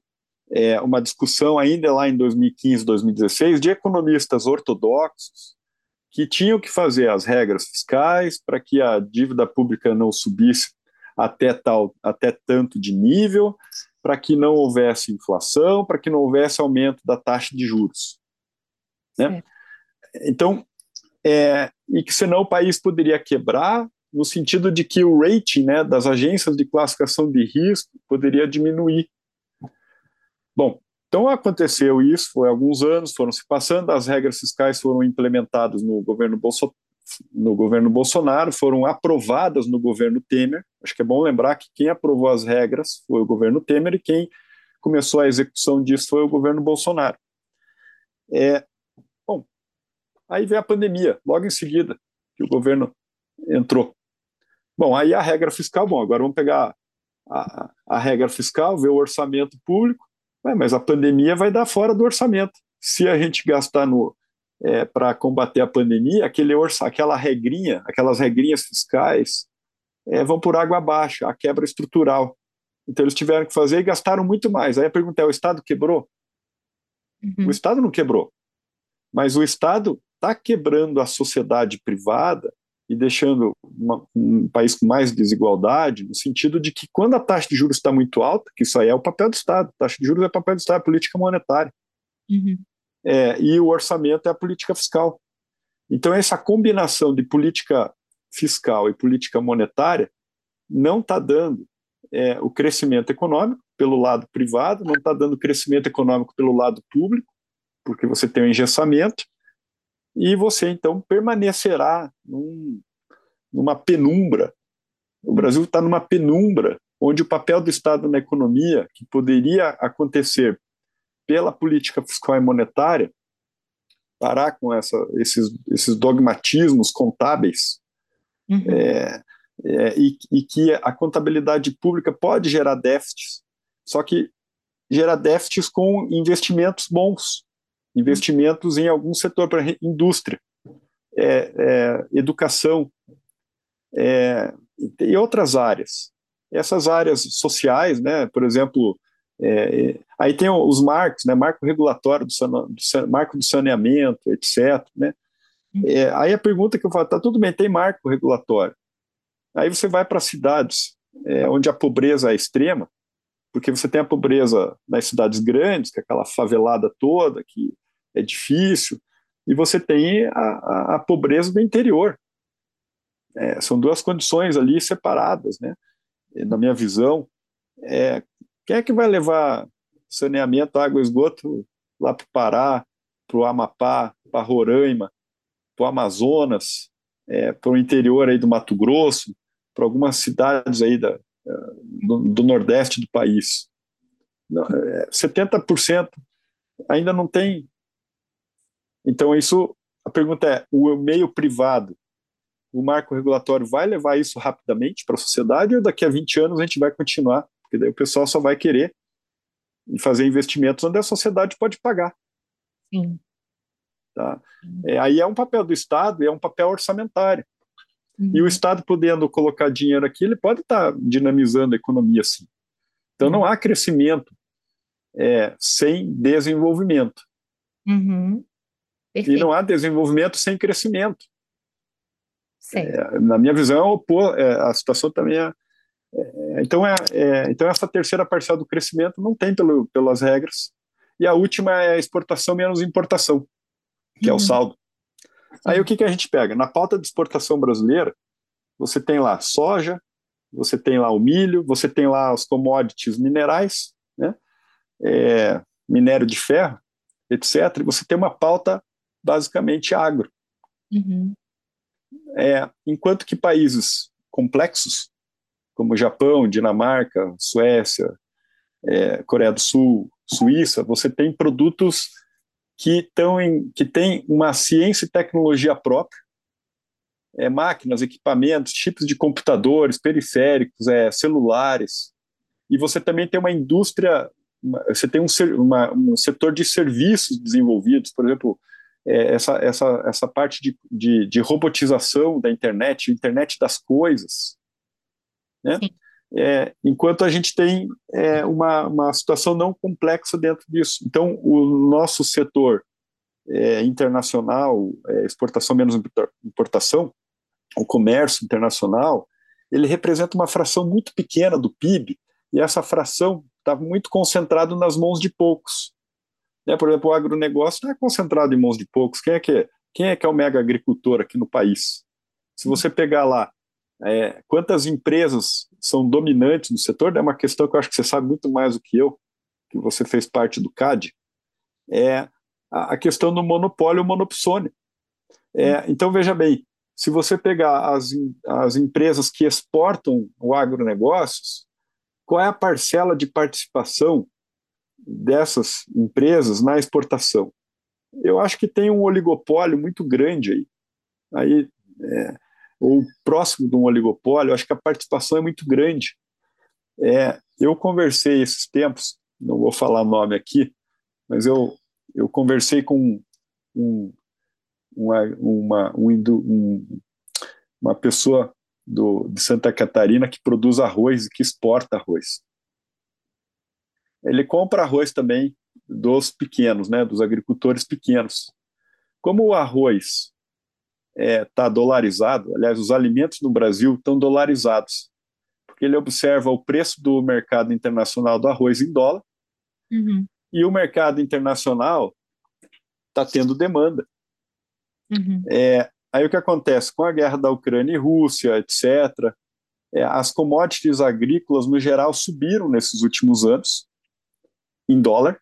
é, uma discussão ainda lá em 2015, 2016, de economistas ortodoxos que tinham que fazer as regras fiscais para que a dívida pública não subisse até tal, até tanto de nível, para que não houvesse inflação, para que não houvesse aumento da taxa de juros, né? Então, é, e que senão o país poderia quebrar no sentido de que o rating né, das agências de classificação de risco poderia diminuir. Bom, então aconteceu isso, foi alguns anos, foram se passando, as regras fiscais foram implementadas no governo, Bolso, no governo Bolsonaro, foram aprovadas no governo Temer. Acho que é bom lembrar que quem aprovou as regras foi o governo Temer e quem começou a execução disso foi o governo Bolsonaro. É, bom, aí veio a pandemia, logo em seguida, que o governo entrou. Bom, aí a regra fiscal, bom, agora vamos pegar a, a regra fiscal, ver o orçamento público, mas a pandemia vai dar fora do orçamento. Se a gente gastar no é, para combater a pandemia, aquele orça, aquela regrinha, aquelas regrinhas fiscais é, vão por água abaixo, a quebra estrutural. Então eles tiveram que fazer e gastaram muito mais. Aí a pergunta é: o Estado quebrou? Uhum. O Estado não quebrou, mas o Estado está quebrando a sociedade privada e deixando uma, um país com mais desigualdade, no sentido de que quando a taxa de juros está muito alta, que isso aí é o papel do Estado, a taxa de juros é o papel do Estado, é política monetária, uhum. é, e o orçamento é a política fiscal. Então, essa combinação de política fiscal e política monetária não está dando é, o crescimento econômico pelo lado privado, não está dando crescimento econômico pelo lado público, porque você tem o um engessamento, e você então permanecerá num, numa penumbra. O Brasil está numa penumbra onde o papel do Estado na economia, que poderia acontecer pela política fiscal e monetária, parar com essa, esses, esses dogmatismos contábeis, uhum. é, é, e, e, que a contabilidade pública pode gerar déficits, só que gerar déficits com investimentos bons, investimentos em algum setor para indústria, é, é, educação é, e outras áreas. Essas áreas sociais, né, por exemplo, é, aí tem os marcos, né, marco regulatório, do, do marco do saneamento, etc. Né, é, aí a pergunta que eu falo, tá tudo bem, tem marco regulatório. Aí você vai para cidades é, onde a pobreza é extrema, porque você tem a pobreza nas cidades grandes, que é aquela favelada toda, que é difícil, e você tem a, a, a pobreza do interior. É, são duas condições ali separadas, né? Na minha visão, é, quem é que vai levar saneamento, água esgoto lá para o Pará, para o Amapá, para Roraima, para o Amazonas, é, para o interior aí do Mato Grosso, para algumas cidades aí da, do, do Nordeste do país. Não, é, 70% ainda não tem então, isso, a pergunta é: o meio privado, o marco regulatório vai levar isso rapidamente para a sociedade ou daqui a 20 anos a gente vai continuar? Porque daí o pessoal só vai querer fazer investimentos onde a sociedade pode pagar. Sim. Tá? É, aí é um papel do Estado e é um papel orçamentário. Uhum. E o Estado podendo colocar dinheiro aqui, ele pode estar tá dinamizando a economia assim. Então não há crescimento é, sem desenvolvimento. Uhum. Perfeito. E não há desenvolvimento sem crescimento. É, na minha visão, pô, é, a situação também é, é então, é, é, então essa terceira parcela do crescimento não tem pelo, pelas regras. E a última é a exportação menos importação, que uhum. é o uhum. saldo. Aí o que, que a gente pega? Na pauta de exportação brasileira, você tem lá soja, você tem lá o milho, você tem lá os commodities minerais, né? É, minério de ferro, etc. E você tem uma pauta basicamente agro. Uhum. É, enquanto que países complexos, como Japão, Dinamarca, Suécia, é, Coreia do Sul, Suíça, você tem produtos que, estão em, que têm uma ciência e tecnologia própria, é, máquinas, equipamentos, chips de computadores, periféricos, é, celulares, e você também tem uma indústria, uma, você tem um, uma, um, setor de serviços desenvolvidos, por exemplo, é, essa, essa, essa parte de, de, de, robotização da internet, internet das coisas, né? É, enquanto a gente tem é, uma, uma situação não complexa dentro disso. Então, o nosso setor é, internacional, é, exportação menos importação, o comércio internacional, ele representa uma fração muito pequena do PIB, e essa fração está muito concentrada nas mãos de poucos. Né? Por exemplo, o agronegócio não é concentrado em mãos de poucos. Quem é que é, quem é, que é o mega agricultor aqui no país? Se você pegar lá é, quantas empresas são dominantes no setor, é uma questão que eu acho que você sabe muito mais do que eu, que você fez parte do CAD, é a questão do monopólio monopsônio. É, então, veja bem, se você pegar as, as empresas que exportam o agronegócios, qual é a parcela de participação dessas empresas na exportação? Eu acho que tem um oligopólio muito grande aí. Aí é, ou próximo de um oligopólio, acho que a participação é muito grande. É, eu conversei esses tempos, não vou falar nome aqui, mas eu, eu conversei com um, uma, uma, um, uma pessoa do, de Santa Catarina que produz arroz e que exporta arroz. Ele compra arroz também dos pequenos, né, dos agricultores pequenos. Como o arroz está é, tá dolarizado, aliás, os alimentos no Brasil estão dolarizados, porque ele observa o preço do mercado internacional do arroz em dólar, uhum. e o mercado internacional está tendo demanda. Uhum. É, aí o que acontece? Com a guerra da Ucrânia e Rússia, etc., é, as commodities agrícolas, no geral, subiram nesses últimos anos, em dólar.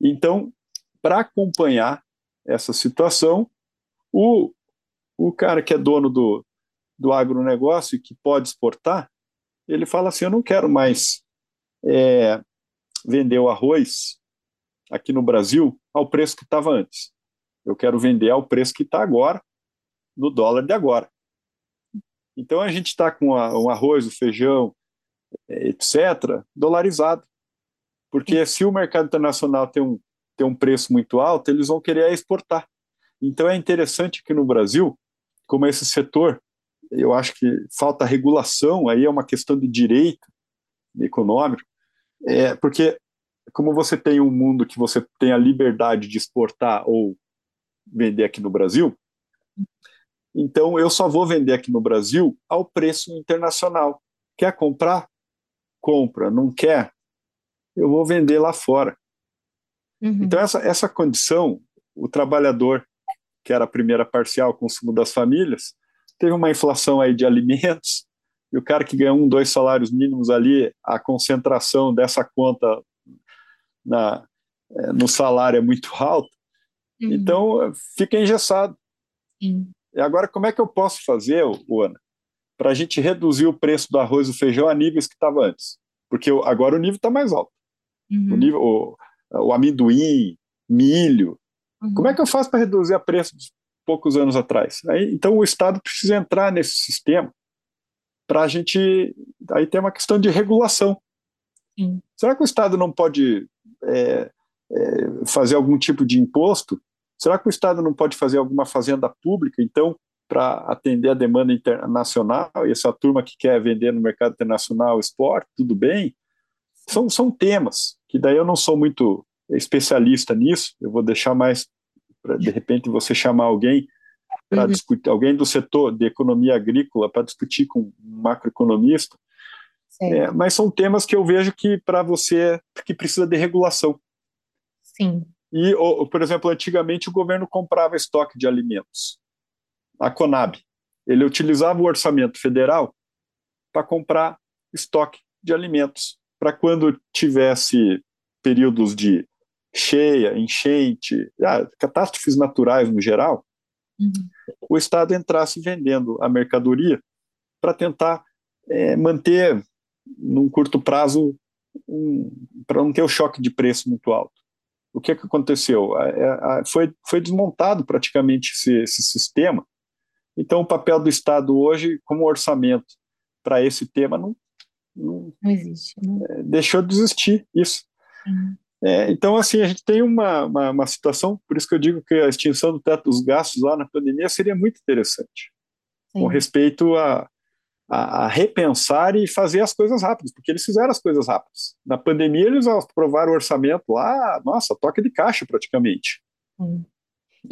Então, para acompanhar essa situação, o, o cara que é dono do, do agronegócio e que pode exportar, ele fala assim: eu não quero mais é, vender o arroz aqui no Brasil ao preço que estava antes. Eu quero vender ao preço que está agora, no dólar de agora. Então a gente está com a, o arroz, o feijão, etc., dolarizado. Porque se o mercado internacional tem um, tem um preço muito alto, eles vão querer exportar. Então é interessante que no Brasil como esse setor, eu acho que falta regulação, aí é uma questão de direito econômico, é, porque como você tem um mundo que você tem a liberdade de exportar ou vender aqui no Brasil, então eu só vou vender aqui no Brasil ao preço internacional. Quer comprar? Compra. Não quer? Eu vou vender lá fora. Uhum. Então essa, essa condição, o trabalhador que era a primeira parcial, consumo das famílias, teve uma inflação aí de alimentos, e o cara que ganha um, dois salários mínimos ali, a concentração dessa conta na, é, no salário é muito alta, uhum. então fica engessado. Sim. E agora, como é que eu posso fazer, Ana, para a gente reduzir o preço do arroz e do feijão a níveis que estava antes? Porque agora o nível está mais alto. Uhum. O, nível, o, o amendoim, milho, Uhum. Como é que eu faço para reduzir a preço de poucos anos atrás? Aí, então o Estado precisa entrar nesse sistema para a gente. Aí tem uma questão de regulação. Sim. Será que o Estado não pode é, é, fazer algum tipo de imposto? Será que o Estado não pode fazer alguma fazenda pública, então, para atender a demanda internacional? E essa turma que quer vender no mercado internacional esporte, tudo bem? São, são temas que daí eu não sou muito especialista nisso, eu vou deixar mais para de repente você chamar alguém para uhum. discutir, alguém do setor de economia agrícola para discutir com um macroeconomista. É, mas são temas que eu vejo que para você que precisa de regulação. Sim. E, por exemplo, antigamente o governo comprava estoque de alimentos. A Conab, ele utilizava o orçamento federal para comprar estoque de alimentos, para quando tivesse períodos de cheia, enchente, ah, catástrofes naturais no geral, uhum. o Estado entrasse vendendo a mercadoria para tentar é, manter, num curto prazo, um, para não ter o choque de preço muito alto. O que, que aconteceu? A, a, foi, foi desmontado praticamente esse, esse sistema. Então, o papel do Estado hoje, como orçamento para esse tema, não, não, não existe. Né? É, deixou de existir isso. Uhum. É, então, assim, a gente tem uma, uma, uma, situação, por isso que eu digo que a extinção do teto dos gastos lá na pandemia seria muito interessante, Sim. com respeito a, a, a, repensar e fazer as coisas rápidas, porque eles fizeram as coisas rápidas. Na pandemia, eles aprovaram o orçamento lá, nossa, toque de caixa praticamente. Sim.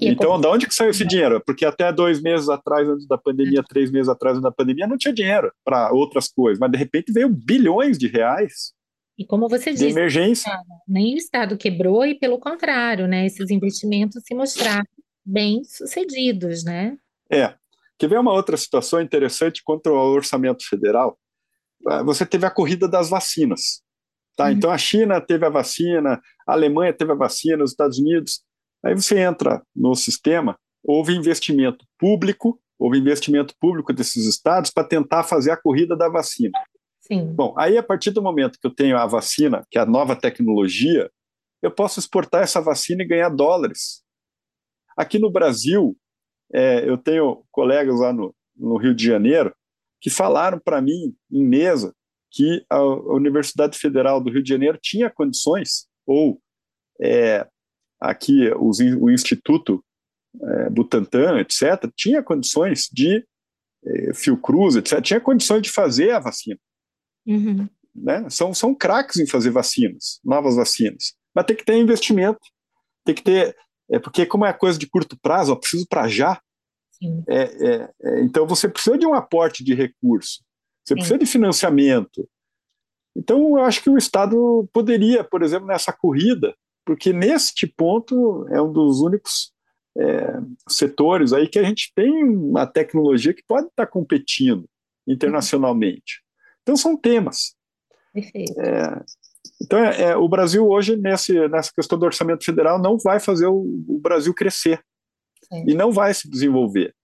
Então, como... de onde que saiu esse dinheiro? Porque até dois meses atrás, antes da pandemia, três meses atrás, antes da pandemia, não tinha dinheiro para outras coisas, mas de repente veio bilhões de reais e como você disse, emergência. nem o Estado quebrou e, pelo contrário, né, esses investimentos se mostraram bem sucedidos, né? É. Quer ver uma outra situação interessante quanto ao orçamento federal? Ah, você teve a corrida das vacinas. Tá? Uhum. Então a China teve a vacina, a Alemanha teve a vacina, os Estados Unidos. Aí você entra no sistema, houve investimento público, houve investimento público desses estados para tentar fazer a corrida da vacina. Sim. Bom, aí a partir do momento que eu tenho a vacina, que é a nova tecnologia, eu posso exportar essa vacina e ganhar dólares. Aqui no Brasil, é, eu tenho colegas lá no, no Rio de Janeiro que falaram para mim em mesa que a Universidade Federal do Rio de Janeiro tinha condições, ou é, aqui os, o Instituto é, Butantan, etc., tinha condições de, é, Fiocruz, etc., tinha condições de fazer a vacina. Uhum. Né? São, são craques em fazer vacinas, novas vacinas. Mas tem que ter investimento, tem que ter. É porque, como é coisa de curto prazo, eu preciso para já. É, é, é, então, você precisa de um aporte de recurso, você Sim. precisa de financiamento. Então, eu acho que o Estado poderia, por exemplo, nessa corrida, porque neste ponto é um dos únicos é, setores aí que a gente tem uma tecnologia que pode estar competindo internacionalmente. Então, são temas. Perfeito. É, então, é, é, o Brasil hoje, nesse, nessa questão do orçamento federal, não vai fazer o, o Brasil crescer Sim. e não vai se desenvolver.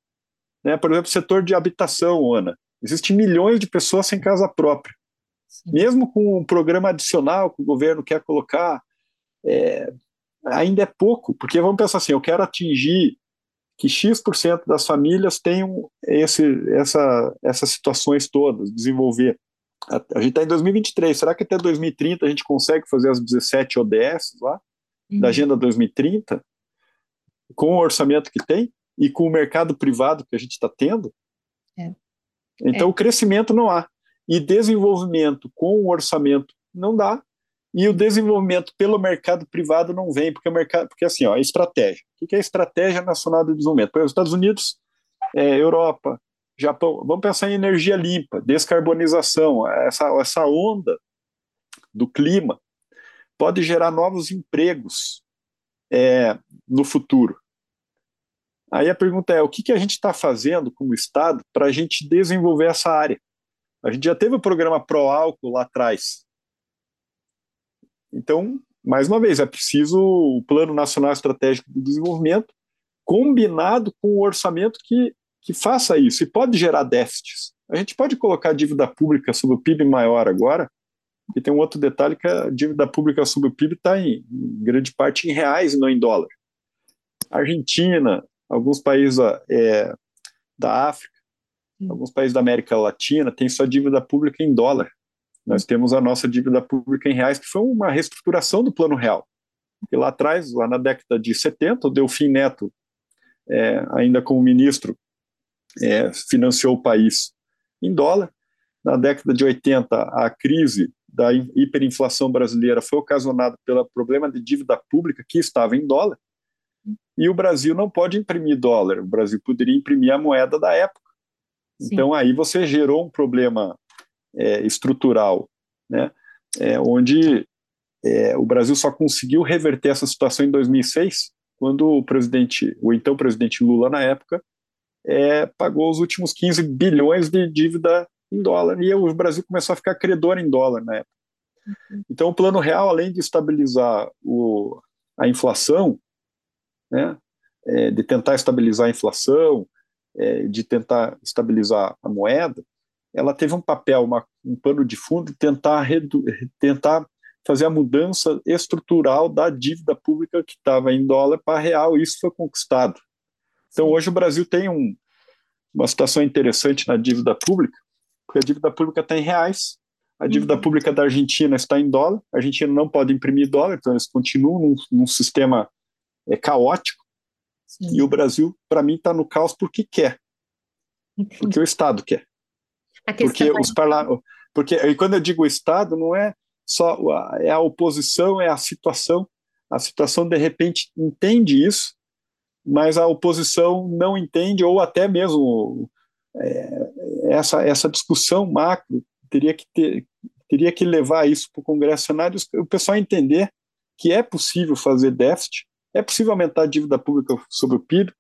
Né? Por exemplo, o setor de habitação, Ana. Existem milhões de pessoas sem casa própria. Sim. Mesmo com um programa adicional que o governo quer colocar, é, ainda é pouco, porque vamos pensar assim, eu quero atingir que X% das famílias tenham esse, essa, essas situações todas, desenvolver. A, gente está em 2023, será que até 2030 a gente consegue fazer as 17 ODS lá, uhum. da Agenda 2030, com o orçamento que tem e com o mercado privado que a gente está tendo? É. Então, é. o crescimento não há. E desenvolvimento com o orçamento não dá. E o desenvolvimento pelo mercado privado não vem, porque o mercado, porque assim, ó, a estratégia. O que é a estratégia nacional de desenvolvimento? Para os Estados Unidos, é, Europa, Japão, vamos pensar em energia limpa, descarbonização, essa, essa onda do clima pode gerar novos empregos é, no futuro. Aí a pergunta é: o que, que a gente está fazendo como Estado para a gente desenvolver essa área? A gente já teve o programa Pro Álcool lá atrás. Então, mais uma vez, é preciso o Plano Nacional Estratégico de Desenvolvimento combinado com o orçamento que que faça isso e pode gerar déficits. A gente pode colocar a dívida pública sobre o PIB maior agora, e tem um outro detalhe que a dívida pública sobre o PIB está em, em, grande parte em reais e não em dólar. Argentina, alguns países é, da África, alguns países da América Latina têm sua dívida pública em dólar. Nós temos a nossa dívida pública em reais, que foi uma reestruturação do Plano Real. E lá atrás, lá na década de 70, o Delfim Neto, é, ainda como ministro, é, financiou o país em dólar. Na década de 80, a crise da hiperinflação brasileira foi ocasionada pelo problema de dívida pública que estava em dólar. E o Brasil não pode imprimir dólar, o Brasil poderia imprimir a moeda da época. Sim. Então aí você gerou um problema é, estrutural, né? É, onde é, o Brasil só conseguiu reverter essa situação em 2006, quando o presidente, o então presidente Lula na época, é, pagou os últimos 15 bilhões de dívida em dólar, e o Brasil começou a ficar credor em dólar na época. Então, o Plano Real, além de estabilizar o, a inflação, né, é, de tentar estabilizar a inflação, é, de tentar estabilizar a moeda, ela teve um papel, uma, um pano de fundo tentar, tentar fazer a mudança estrutural da dívida pública que estava em dólar para real, e isso foi conquistado. Então, hoje o Brasil tem um, uma situação interessante na dívida pública, porque a dívida pública está em reais, a dívida uhum. pública da Argentina está em dólar, a Argentina não pode imprimir dólar, então eles continuam num, num sistema é, caótico, Sim. e o Brasil, para mim, está no caos porque quer, porque o Estado quer. Porque é... os parla... porque e quando eu digo Estado, não é só a, é a oposição, é a situação. A situação de repente entende isso, mas a oposição não entende ou até mesmo é, essa essa discussão macro teria que ter teria que levar isso para o Congresso Senado o pessoal entender que é possível fazer déficit, é possível aumentar a dívida pública sobre o PIB,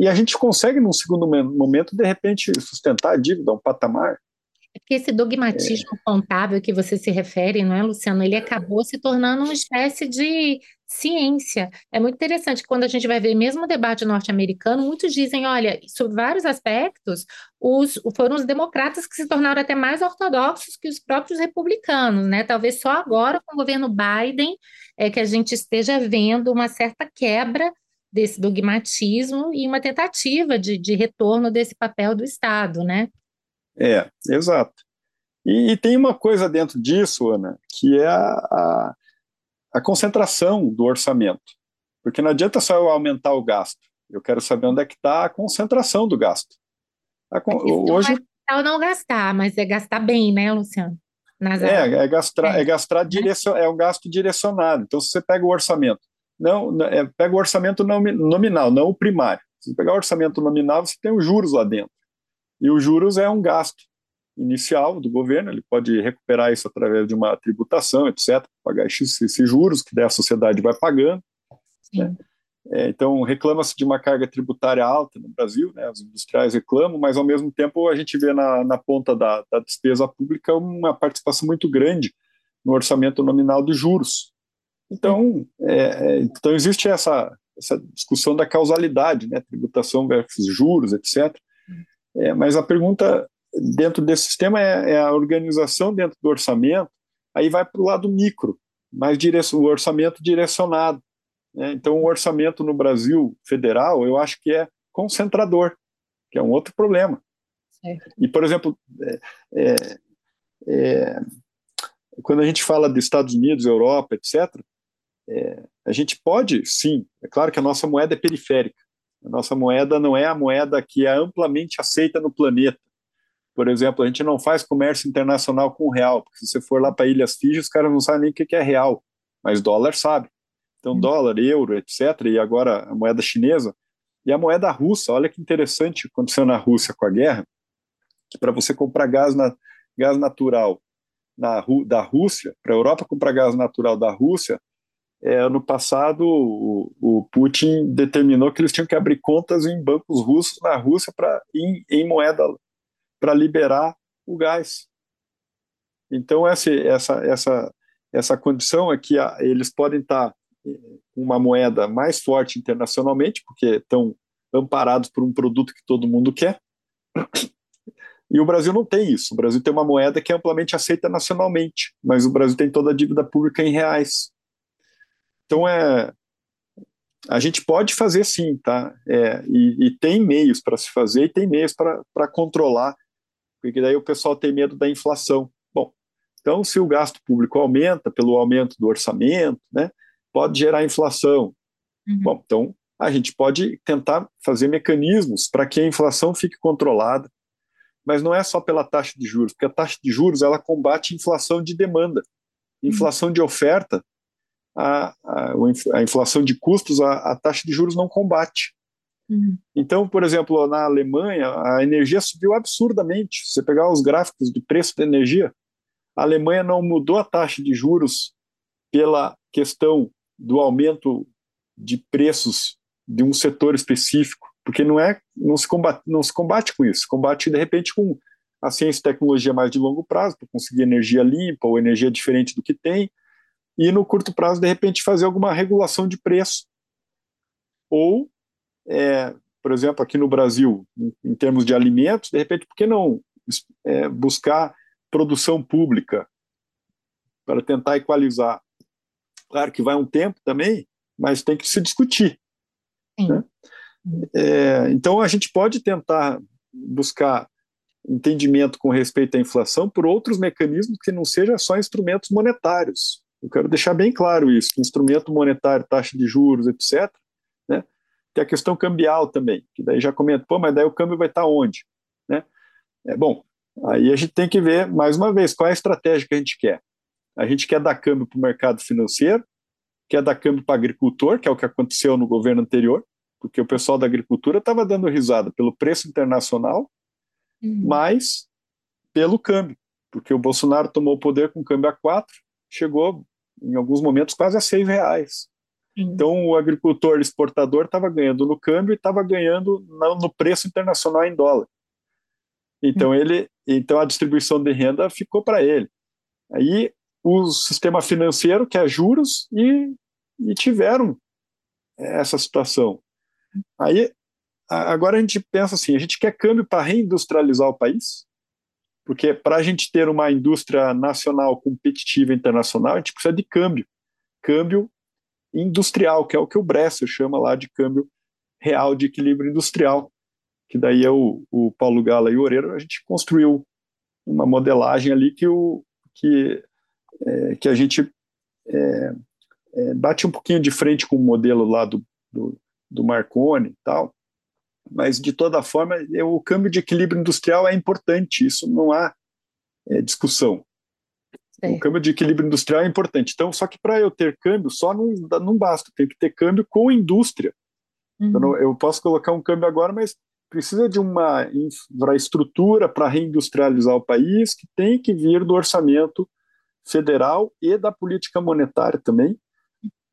e a gente consegue, num segundo momento, de repente, sustentar a dívida, um patamar é porque esse dogmatismo é. contábil que você se refere, não é, Luciano? Ele acabou se tornando uma espécie de ciência. É muito interessante quando a gente vai ver mesmo o debate norte-americano, muitos dizem, olha, sobre vários aspectos, os, foram os democratas que se tornaram até mais ortodoxos que os próprios republicanos, né? Talvez só agora com o governo Biden é que a gente esteja vendo uma certa quebra desse dogmatismo e uma tentativa de, de retorno desse papel do Estado, né? É, exato. E, e, tem uma coisa dentro disso, Ana, que é a, a, a, concentração do orçamento. Porque não adianta só eu aumentar o gasto. Eu quero saber onde é que está a concentração do gasto. A, hoje não é não gastar, mas é gastar bem, né, Luciano? Nas é, é gastar, é. é gastar direcion, é um gasto direcionado. Então, se você pega o orçamento, não, é, pega o orçamento nominal, não o primário. Se você pegar o orçamento nominal, você tem os juros lá dentro. E os juros é um gasto inicial do governo, ele pode recuperar isso através de uma tributação, etc., pagar esses, esses juros que daí a sociedade vai pagando. Né? É, então, reclama-se de uma carga tributária alta no Brasil, né? os industriais reclamam, mas ao mesmo tempo a gente vê na, na ponta da, da despesa pública uma participação muito grande no orçamento nominal de juros. Então, é, é, então existe essa, essa discussão da causalidade, né? tributação versus juros, etc. É, mas a pergunta dentro desse sistema é, é, a organização dentro do orçamento, aí vai para o lado micro, mais o orçamento direcionado. Né? Então, o orçamento no Brasil federal, eu acho que é concentrador, que é um outro problema. E, por exemplo, é, é, é, quando a gente fala de Estados Unidos, Europa, etc., é, a gente pode, sim, é claro que a nossa moeda é periférica, a nossa moeda não é a moeda que é amplamente aceita no planeta. Por exemplo, a gente não faz comércio internacional com real, porque se você for lá para Ilhas Fiji, os caras não sabem nem o que é real, mas dólar sabe. Então, hum. dólar, euro, etc., e agora a moeda chinesa. E a moeda russa, olha que interessante aconteceu na Rússia com a guerra, que para você comprar gás, na, gás natural na, da Rússia, para a Europa comprar gás natural da Rússia, é, ano passado o, o, Putin determinou que eles tinham que abrir contas em bancos russos na Rússia para em, em, moeda para liberar o gás. Então essa essa essa essa condição é que a, eles podem estar com uma moeda mais forte internacionalmente porque estão amparados por um produto que todo mundo quer. E o Brasil não tem isso. O Brasil tem uma moeda que é amplamente aceita nacionalmente, mas o Brasil tem toda a dívida pública em reais. Então, é, a gente pode fazer sim, tá? É, e, e, tem meios para se fazer e tem meios para controlar, porque daí o pessoal tem medo da inflação. Bom, então se o gasto público aumenta pelo aumento do orçamento, né, pode gerar inflação. Uhum. Bom, então a gente pode tentar fazer mecanismos para que a inflação fique controlada, mas não é só pela taxa de juros, porque a taxa de juros ela combate inflação de demanda. Uhum. Inflação uhum. de oferta a, a, a inflação de custos, a, a, taxa de juros não combate. Uhum. Então, por exemplo, na Alemanha, a energia subiu absurdamente. Se você pegar os gráficos de preço da energia, a Alemanha não mudou a taxa de juros pela questão do aumento de preços de um setor específico, porque não é não se combate, não se combate com isso, combate de repente com a ciência e tecnologia mais de longo prazo para conseguir energia limpa ou energia diferente do que tem, e no curto prazo, de repente, fazer alguma regulação de preço. Ou, é, por exemplo, aqui no Brasil, em, termos de alimentos, de repente, por que não é, buscar produção pública para tentar equalizar? Claro que vai um tempo também, mas tem que se discutir. Né? É, então, a gente pode tentar buscar entendimento com respeito à inflação por outros mecanismos que não sejam só instrumentos monetários. Eu quero deixar bem claro isso, que instrumento monetário, taxa de juros, etc., né, tem a questão cambial também, que daí já comenta, pô, mas daí o câmbio vai estar onde? Né? É, bom, aí a gente tem que ver, mais uma vez, qual é a estratégia que a gente quer. A gente quer dar câmbio para o mercado financeiro, quer dar câmbio para o agricultor, que é o que aconteceu no governo anterior, porque o pessoal da agricultura estava dando risada pelo preço internacional, uhum. mas pelo câmbio, porque o Bolsonaro tomou o poder com câmbio a 4, chegou em alguns momentos quase a seis reais. Uhum. Então o agricultor exportador estava ganhando no câmbio e estava ganhando no preço internacional em dólar. Então uhum. ele, então a distribuição de renda ficou para ele. Aí o sistema financeiro quer é juros e, e tiveram essa situação. Aí agora a gente pensa assim, a gente quer câmbio para reindustrializar o país, porque para a gente ter uma indústria nacional competitiva internacional, a gente precisa de câmbio, câmbio industrial, que é o que o Bresser chama lá de câmbio real de equilíbrio industrial, que daí é o, o Paulo Gala e o Oreiro, a gente construiu uma modelagem ali que, o, que, é, que a gente é, é, bate um pouquinho de frente com o modelo lá do, do, do Marconi e tal, mas de toda forma o câmbio de equilíbrio industrial é importante, isso não há é, discussão. Sim. O câmbio de equilíbrio industrial é importante. Então, só que para eu ter câmbio só não, não basta, tem que ter câmbio com indústria. Uhum. Eu, não, eu posso colocar um câmbio agora, mas precisa de uma infraestrutura para reindustrializar o país que tem que vir do orçamento federal e da política monetária também,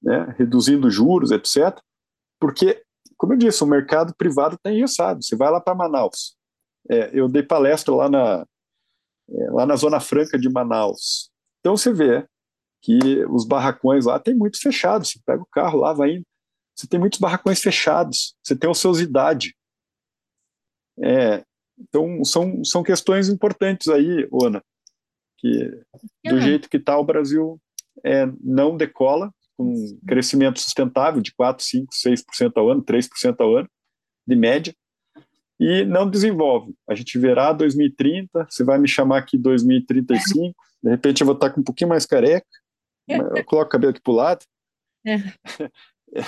né, reduzindo juros, etc. Porque como eu disse, o mercado privado está engessado. Você vai lá para Manaus. É, eu dei palestra lá na, é, lá na Zona Franca de Manaus. Então você vê que os barracões lá tem muitos fechados. Você pega o carro lá, vai indo. Você tem muitos barracões fechados. Você tem ociosidade. É, então são, são questões importantes aí, Ona, que do jeito que está o Brasil é, não decola, com um crescimento sustentável de 4, 5, 6% ao ano, 3% ao ano, de média, e não desenvolve. A gente verá 2030, você vai me chamar aqui 2035, de repente eu vou estar com um pouquinho mais careca, eu coloco o cabelo aqui para o lado. [laughs] É.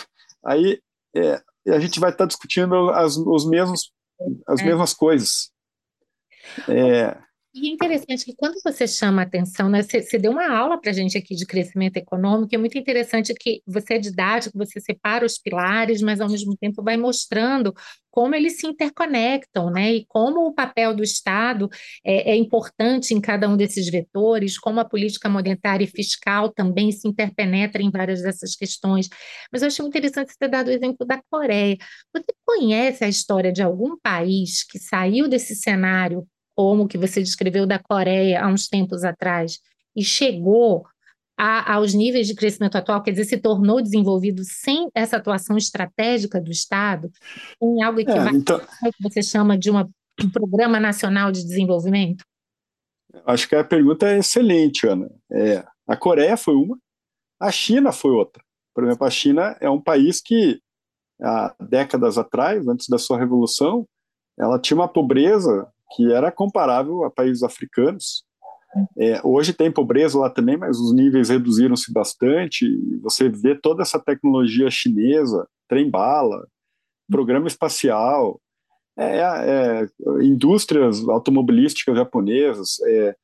Aí é, a gente vai estar discutindo as, os mesmos, as é. mesmas coisas. É, e é interessante que quando você chama a atenção, né, você, você deu uma aula para a gente aqui de crescimento econômico, é muito interessante que você é didático, você separa os pilares, mas ao mesmo tempo vai mostrando como eles se interconectam, né? E como o papel do Estado é, é, importante em cada um desses vetores, como a política monetária e fiscal também se interpenetra em várias dessas questões. Mas eu achei muito interessante você ter dado o exemplo da Coreia. Você conhece a história de algum país que saiu desse cenário como que você descreveu da Coreia há uns tempos atrás, e chegou a, aos níveis de crescimento atual, quer dizer, se tornou desenvolvido sem essa atuação estratégica do Estado, em algo que, é, então, que você chama de uma, um Programa Nacional de Desenvolvimento? Acho que a pergunta é excelente, Ana. É, a Coreia foi uma, a China foi outra. Por exemplo, a China é um país que, há décadas atrás, antes da sua revolução, ela tinha uma pobreza que era comparável a países africanos. É, hoje tem pobreza lá também, mas os níveis reduziram-se bastante. Você vê toda essa tecnologia chinesa, trem-bala, programa espacial, é, é, indústrias automobilísticas japonesas, é,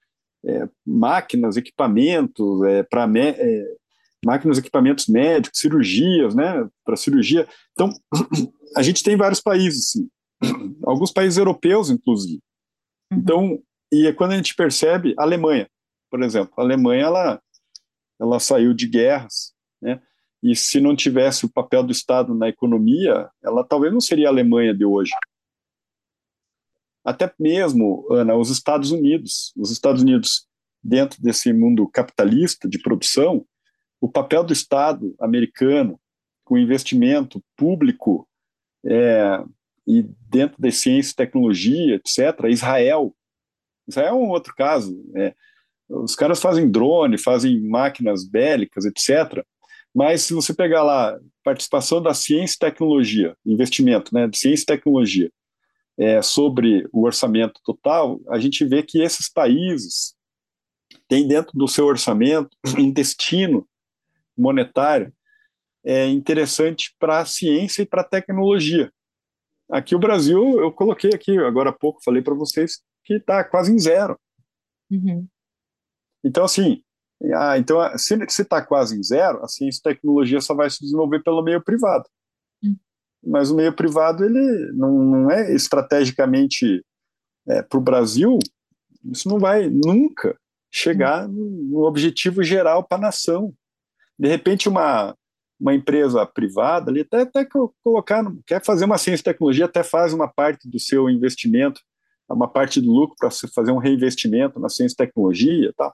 é, máquinas, equipamentos é, para máquinas, equipamentos médicos, cirurgias, né, para cirurgia. Então, [clears throat] a gente tem vários países, sim. alguns países europeus, inclusive. Então, e é quando a gente percebe, a Alemanha, por exemplo, a Alemanha ela, ela saiu de guerras, né? E se não tivesse o papel do Estado na economia, ela talvez não seria a Alemanha de hoje. Até mesmo, Ana, os Estados Unidos. Os Estados Unidos, dentro desse mundo capitalista de produção, o papel do Estado americano com investimento público é, e dentro da ciência tecnologia, etc. Israel. Israel é um outro caso. É, os caras fazem drone, fazem máquinas bélicas, etc. Mas se você pegar lá participação da ciência e tecnologia, investimento, né, de ciência e tecnologia, é, sobre o orçamento total, a gente vê que esses países têm dentro do seu orçamento um destino monetário é interessante para a ciência e para a tecnologia. Aqui o Brasil, eu coloquei aqui agora há pouco, falei para vocês que está quase em zero. Uhum. Então, assim, ah, então, se está quase em zero, a ciência e tecnologia só vai se desenvolver pelo meio privado. Uhum. Mas o meio privado, ele não, não é estrategicamente é, para o Brasil, isso não vai nunca chegar uhum. no objetivo geral para a nação. De repente, uma, uma empresa privada ali, até, até colocar, quer fazer uma ciência e tecnologia, até faz uma parte do seu investimento, uma parte do lucro para fazer um reinvestimento na ciência e tecnologia e tal.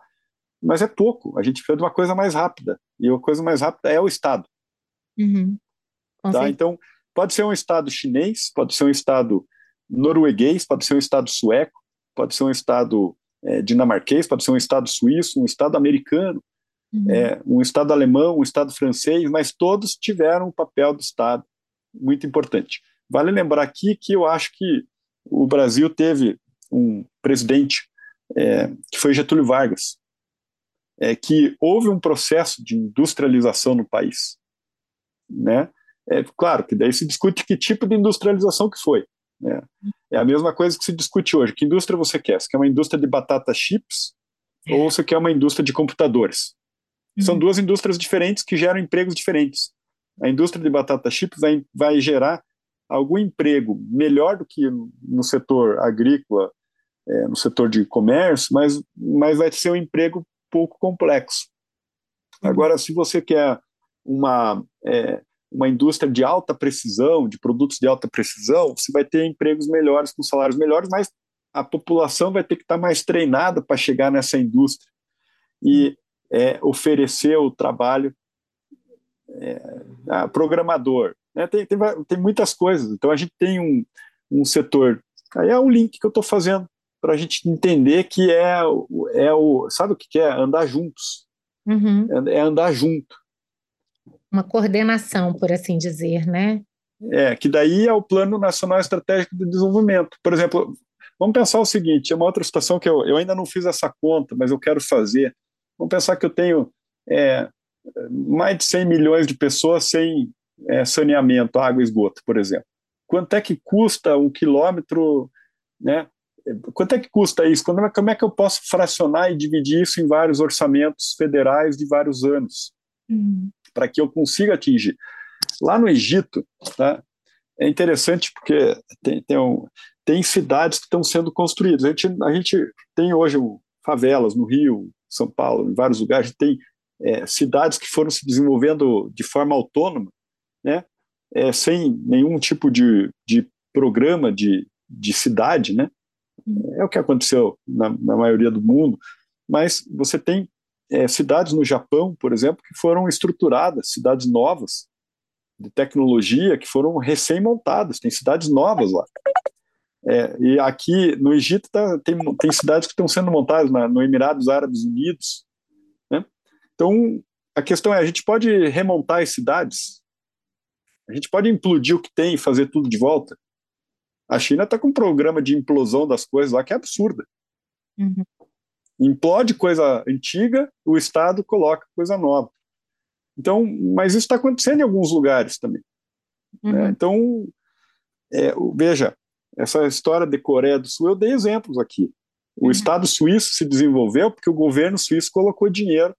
Mas é pouco, a gente precisa de uma coisa mais rápida, e a coisa mais rápida é o Estado. Uhum. Tá? Então, pode ser um Estado chinês, pode ser um Estado norueguês, pode ser um Estado sueco, pode ser um Estado é, dinamarquês, pode ser um Estado suíço, um Estado americano, uhum. é, um Estado alemão, um Estado francês, mas todos tiveram um papel do Estado muito importante. Vale lembrar aqui que eu acho que o Brasil teve um presidente é, que foi Getúlio Vargas, é, que houve um processo de industrialização no país, né? É claro que daí se discute que tipo de industrialização que foi. Né? É a mesma coisa que se discute hoje. Que indústria você quer? Você quer uma indústria de batata chips ou você quer uma indústria de computadores? São uhum. duas indústrias diferentes que geram empregos diferentes. A indústria de batata chips vai, vai gerar algum emprego melhor do que no setor agrícola, é, no setor de comércio, mas, mas vai ser um emprego pouco complexo. Uhum. Agora, se você quer uma, é, uma indústria de alta precisão, de produtos de alta precisão, você vai ter empregos melhores, com salários melhores, mas a população vai ter que estar mais treinada para chegar nessa indústria. E é, oferecer o trabalho é, a programador. Né? Tem, tem, tem, muitas coisas. Então, a gente tem um, um setor. Aí é o link que eu estou fazendo para a gente entender que é, é o. Sabe o que é? Andar juntos. Uhum. É, é andar junto. Uma coordenação, por assim dizer, né? É, que daí é o Plano Nacional Estratégico de Desenvolvimento. Por exemplo, vamos pensar o seguinte: é uma outra situação que eu, eu ainda não fiz essa conta, mas eu quero fazer. Vamos pensar que eu tenho é, mais de 100 milhões de pessoas sem é, saneamento, água e esgoto, por exemplo. Quanto é que custa um quilômetro, né? Quanto é que custa isso? Como é, como é que eu posso fracionar e dividir isso em vários orçamentos federais de vários anos, uhum. para que eu consiga atingir? Lá no Egito, tá? é interessante porque tem, tem, um, tem cidades que estão sendo construídas. A gente, a gente tem hoje favelas no Rio, são Paulo, em vários lugares, tem é, cidades que foram se desenvolvendo de forma autônoma, né, é, sem nenhum tipo de, de programa de, de cidade, né, é o que aconteceu na, na maioria do mundo, mas você tem é, cidades no Japão, por exemplo, que foram estruturadas, cidades novas de tecnologia que foram recém-montadas, tem cidades novas lá. É, e aqui no Egito tá, tem, tem cidades que estão sendo montadas na, no Emirados Árabes Unidos. Né? Então, a questão é: a gente pode remontar as cidades? A gente pode implodir o que tem e fazer tudo de volta? A China está com um programa de implosão das coisas lá que é absurda. Uhum. Implode coisa antiga, o Estado coloca coisa nova. Então, mas isso está acontecendo em alguns lugares também. Né? Uhum. Né? Então, é, veja, essa história de Coreia do Sul, eu dei exemplos aqui. O uhum. Estado suíço se desenvolveu porque o governo suíço colocou dinheiro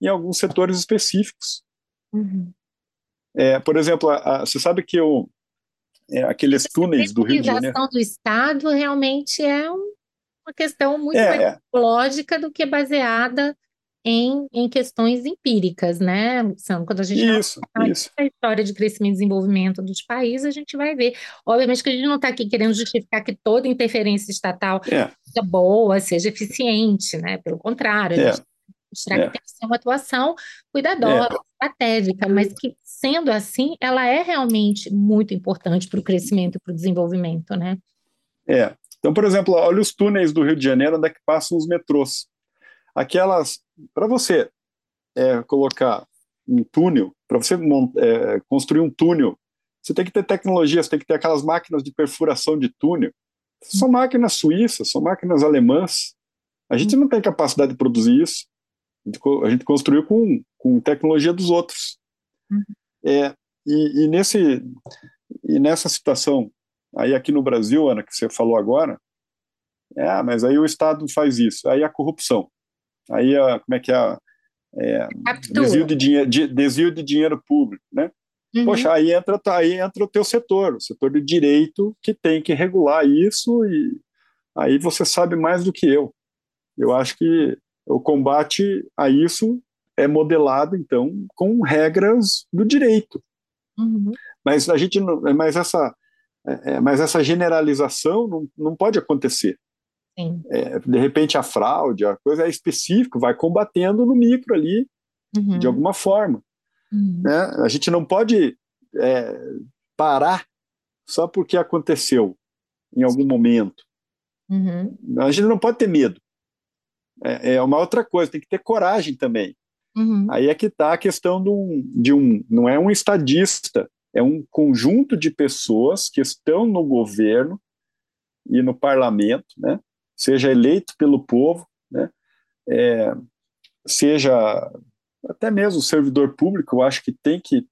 em alguns setores específicos. Uhum. É, por exemplo, a, a, você sabe que o, é, aqueles túneis do Rio de Janeiro. A do Estado realmente é um, uma questão muito é, mais é. lógica do que baseada em, em questões empíricas, né, São Quando a gente isso, isso. a história de crescimento e desenvolvimento dos países, a gente vai ver. Obviamente que a gente não está aqui querendo justificar que toda interferência estatal é. seja boa, seja eficiente, né? Pelo contrário, a é. gente Mostrar é. que tem que ser uma atuação cuidadosa, é. estratégica, mas que, sendo assim, ela é realmente muito importante para o crescimento e para o desenvolvimento, né? É. Então, por exemplo, olha os túneis do Rio de Janeiro, onde é que passam os metrôs. Aquelas, para você é, colocar um túnel, para você é, construir um túnel, você tem que ter tecnologia, você tem que ter aquelas máquinas de perfuração de túnel. São máquinas suíças, são máquinas alemãs. A gente não tem capacidade de produzir isso. A gente construiu com, com tecnologia dos outros. Uhum. É, e, e, nesse, e nessa situação, aí aqui no Brasil, Ana, que você falou agora, é, mas aí o Estado faz isso, aí a corrupção, aí a, como é que é, é desvio, de dinheiro, de, desvio de dinheiro público, né? Uhum. Poxa, aí entra, aí entra o teu setor, o setor de direito que tem que regular isso e aí você sabe mais do que eu. Eu acho que o combate a isso é modelado, então, com regras do direito. Uhum. Mas a gente não, mas essa, é, é, mas essa generalização não, não pode acontecer. É, de repente a fraude, a coisa é específica, vai combatendo no micro ali, uhum. de alguma forma. Uhum. Né? A gente não pode é, parar só porque aconteceu em algum momento. Uhum. A gente não pode ter medo é, é uma outra coisa, tem que ter coragem também. Uhum. Aí é que está a questão de um, de um, não é um estadista, é um conjunto de pessoas que estão no governo e no parlamento, né? Seja eleito pelo povo, né? É, seja até mesmo servidor público, eu acho que tem que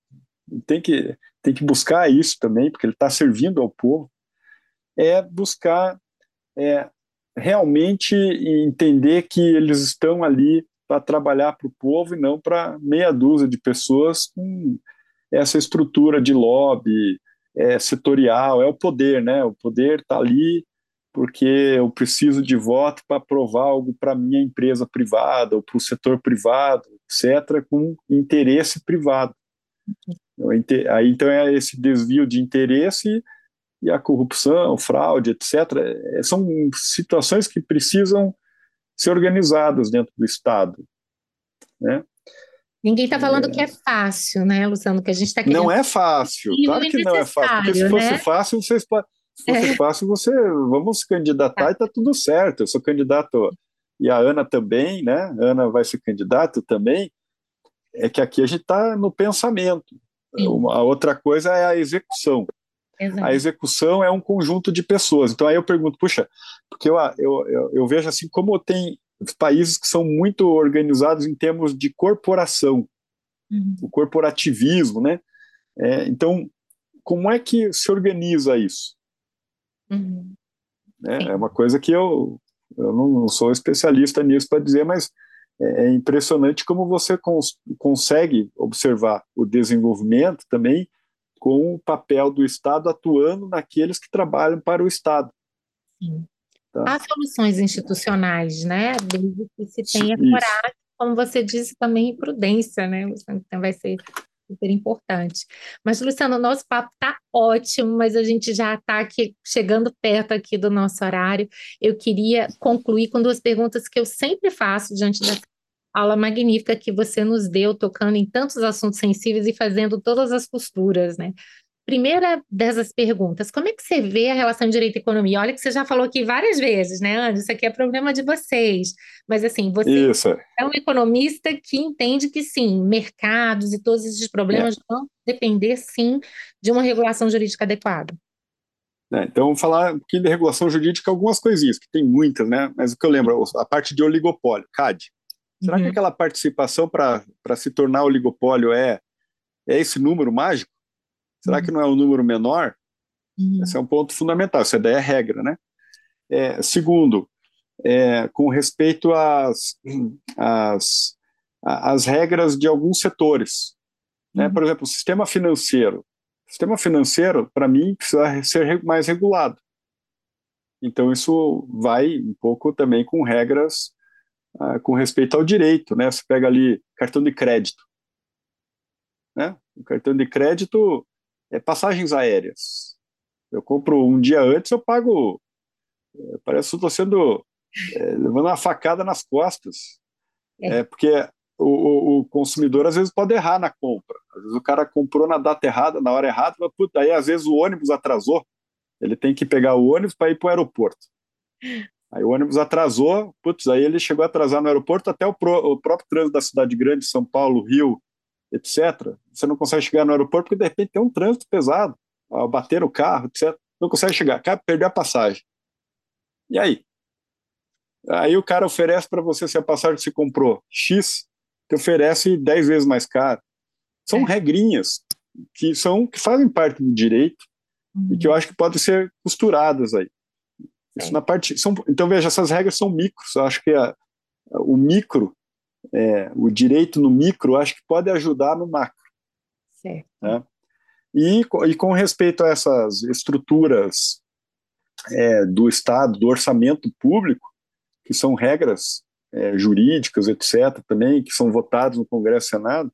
tem que tem que buscar isso também, porque ele está servindo ao povo, é buscar é, realmente entender que eles estão ali para trabalhar para o povo e não para meia dúzia de pessoas com essa estrutura de lobby é, setorial, é o poder, né? O poder está ali porque eu preciso de voto para aprovar algo para minha empresa privada ou para o setor privado, etc., com interesse privado. Aí, então é esse desvio de interesse e a corrupção, fraude, etc., é, são situações que precisam ser organizadas dentro do Estado. Né? Ninguém está falando é... que é fácil, né, Luciano? Que a gente está. Não é fácil, claro que não é fácil. Porque se fosse né? fácil, vocês fosse é. fácil, você vamos se candidatar e está tudo certo. Eu sou candidato e a Ana também, né? A Ana vai ser candidato também. É que aqui a gente está no pensamento. Uma, a outra coisa é a execução. Exato. A execução é um conjunto de pessoas. Então aí eu pergunto, puxa, porque eu, eu, eu, eu vejo assim como tem países que são muito organizados em termos de corporação, uhum. o corporativismo, né? É, então, como é que se organiza isso? Uhum. É, é, uma coisa que eu, eu não sou especialista nisso para dizer, mas é, é impressionante como você cons consegue observar o desenvolvimento também com o papel do Estado atuando naqueles que trabalham para o Estado. Sim. Tá? Há soluções institucionais, né? Desde que se tenha Isso. coragem, como você disse, também prudência, né? Então vai ser super importante. Mas, Luciano, o nosso papo está ótimo, mas a gente já está chegando perto aqui do nosso horário. Eu queria concluir com duas perguntas que eu sempre faço diante dessa aula magnífica que você nos deu, tocando em tantos assuntos sensíveis e fazendo todas as costuras, né? Primeira dessas perguntas, como é que você vê a relação direito e economia? Olha que você já falou aqui várias vezes, né, André? Isso aqui é problema de vocês. Mas assim, você Isso. é um economista que entende que sim, mercados e todos esses problemas é. vão depender sim de uma regulação jurídica adequada. É, então, vamos falar um pouquinho de regulação jurídica, algumas coisinhas, que tem muitas, né? Mas o que eu lembro, a parte de oligopólio, CAD. Será uhum. que aquela participação para se tornar oligopólio é, é esse número mágico? Será que não é um número menor? Uhum. Esse é um ponto fundamental, essa ideia é regra, né? É, segundo, é, com respeito às, às, às regras de alguns setores. Né? Uhum. Por exemplo, o sistema financeiro. O sistema financeiro, para mim, precisa ser mais regulado. Então, isso vai um pouco também com regras ah, com respeito ao direito, né? Você pega ali cartão de crédito, né? O cartão de crédito é passagens aéreas. Eu compro um dia antes, eu pago. É, parece que estou sendo é, levando uma facada nas costas. É, é porque o, o, o, consumidor às vezes pode errar na compra. Às vezes o cara comprou na data errada, na hora errada, mas, puta, aí às vezes o ônibus atrasou. Ele tem que pegar o ônibus para ir para o aeroporto. Aí o ônibus atrasou, putz, aí ele chegou a atrasar no aeroporto até o, pro, o próprio trânsito da cidade grande, São Paulo, Rio, etc. Você não consegue chegar no aeroporto porque de repente tem um trânsito pesado, bater no carro, etc. Não consegue chegar, cara, perdeu a passagem. E aí? Aí o cara oferece para você se a passagem que você comprou X, te oferece 10 vezes mais caro. São é. regrinhas que são que fazem parte do direito uhum. e que eu acho que podem ser costuradas aí. Isso é. na parte são, então veja essas regras são micros. Eu acho que a, o micro, é, o direito no micro, acho que pode ajudar no macro. Certo. Né? E, e com respeito a essas estruturas é, do Estado, do orçamento público, que são regras é, jurídicas, etc., também, que são votadas no Congresso e Senado,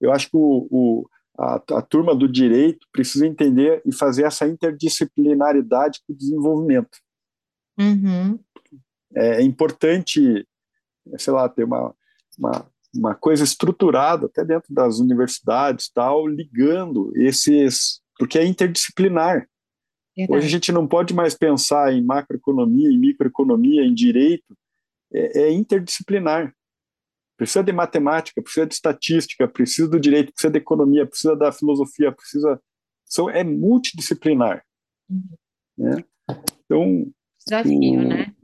eu acho que o, o a, a, turma do direito precisa entender e fazer essa interdisciplinaridade para o desenvolvimento. Uhum. É, é importante, sei lá, ter uma, uma, uma coisa estruturada até dentro das universidades, tal, ligando esses, porque é interdisciplinar. Verdade. Hoje a gente não pode mais pensar em macroeconomia, em microeconomia, em direito, é, é interdisciplinar. Precisa de matemática, precisa de estatística, precisa do direito, precisa da economia, precisa da filosofia, precisa. São, é multidisciplinar. Uhum. Né? Então. Desafio, um, né?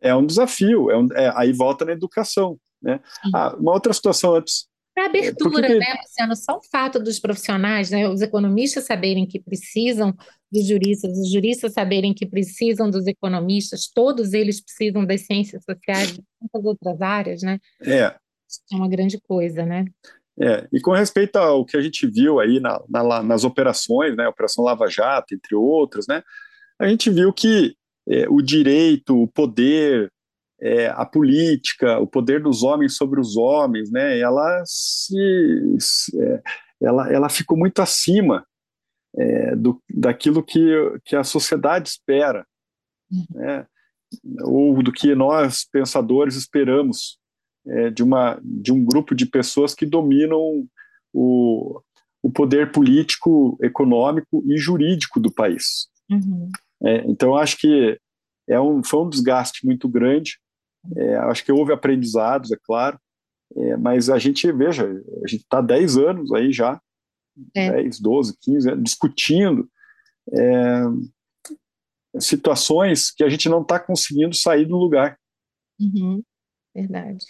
É um desafio. É um, é, aí volta na educação. Né? Ah, uma outra situação antes. Para abertura, que... né, Luciano? Só o fato dos profissionais, né, os economistas saberem que precisam dos juristas, os juristas saberem que precisam dos economistas, todos eles precisam das ciências sociais e tantas outras áreas, né? É. É uma grande coisa, né? É, e com respeito ao que a gente viu aí na, na, nas operações, né, Operação Lava Jato, entre outras, né, a gente viu que é, o direito, o poder, é, a política, o poder dos homens sobre os homens, né, ela, se, se é, ela, ela ficou muito acima é, do, daquilo que, que a sociedade espera, uhum. né, ou do que nós, pensadores, esperamos é, de, uma, de um grupo de pessoas que dominam o, o poder político, econômico e jurídico do país. Uhum. É, então, acho que é um, foi um desgaste muito grande. É, acho que houve aprendizados, é claro, é, mas a gente, veja, a gente está 10 anos aí já, é. 10, 12, 15 anos, discutindo é, situações que a gente não está conseguindo sair do lugar. Uhum. Verdade.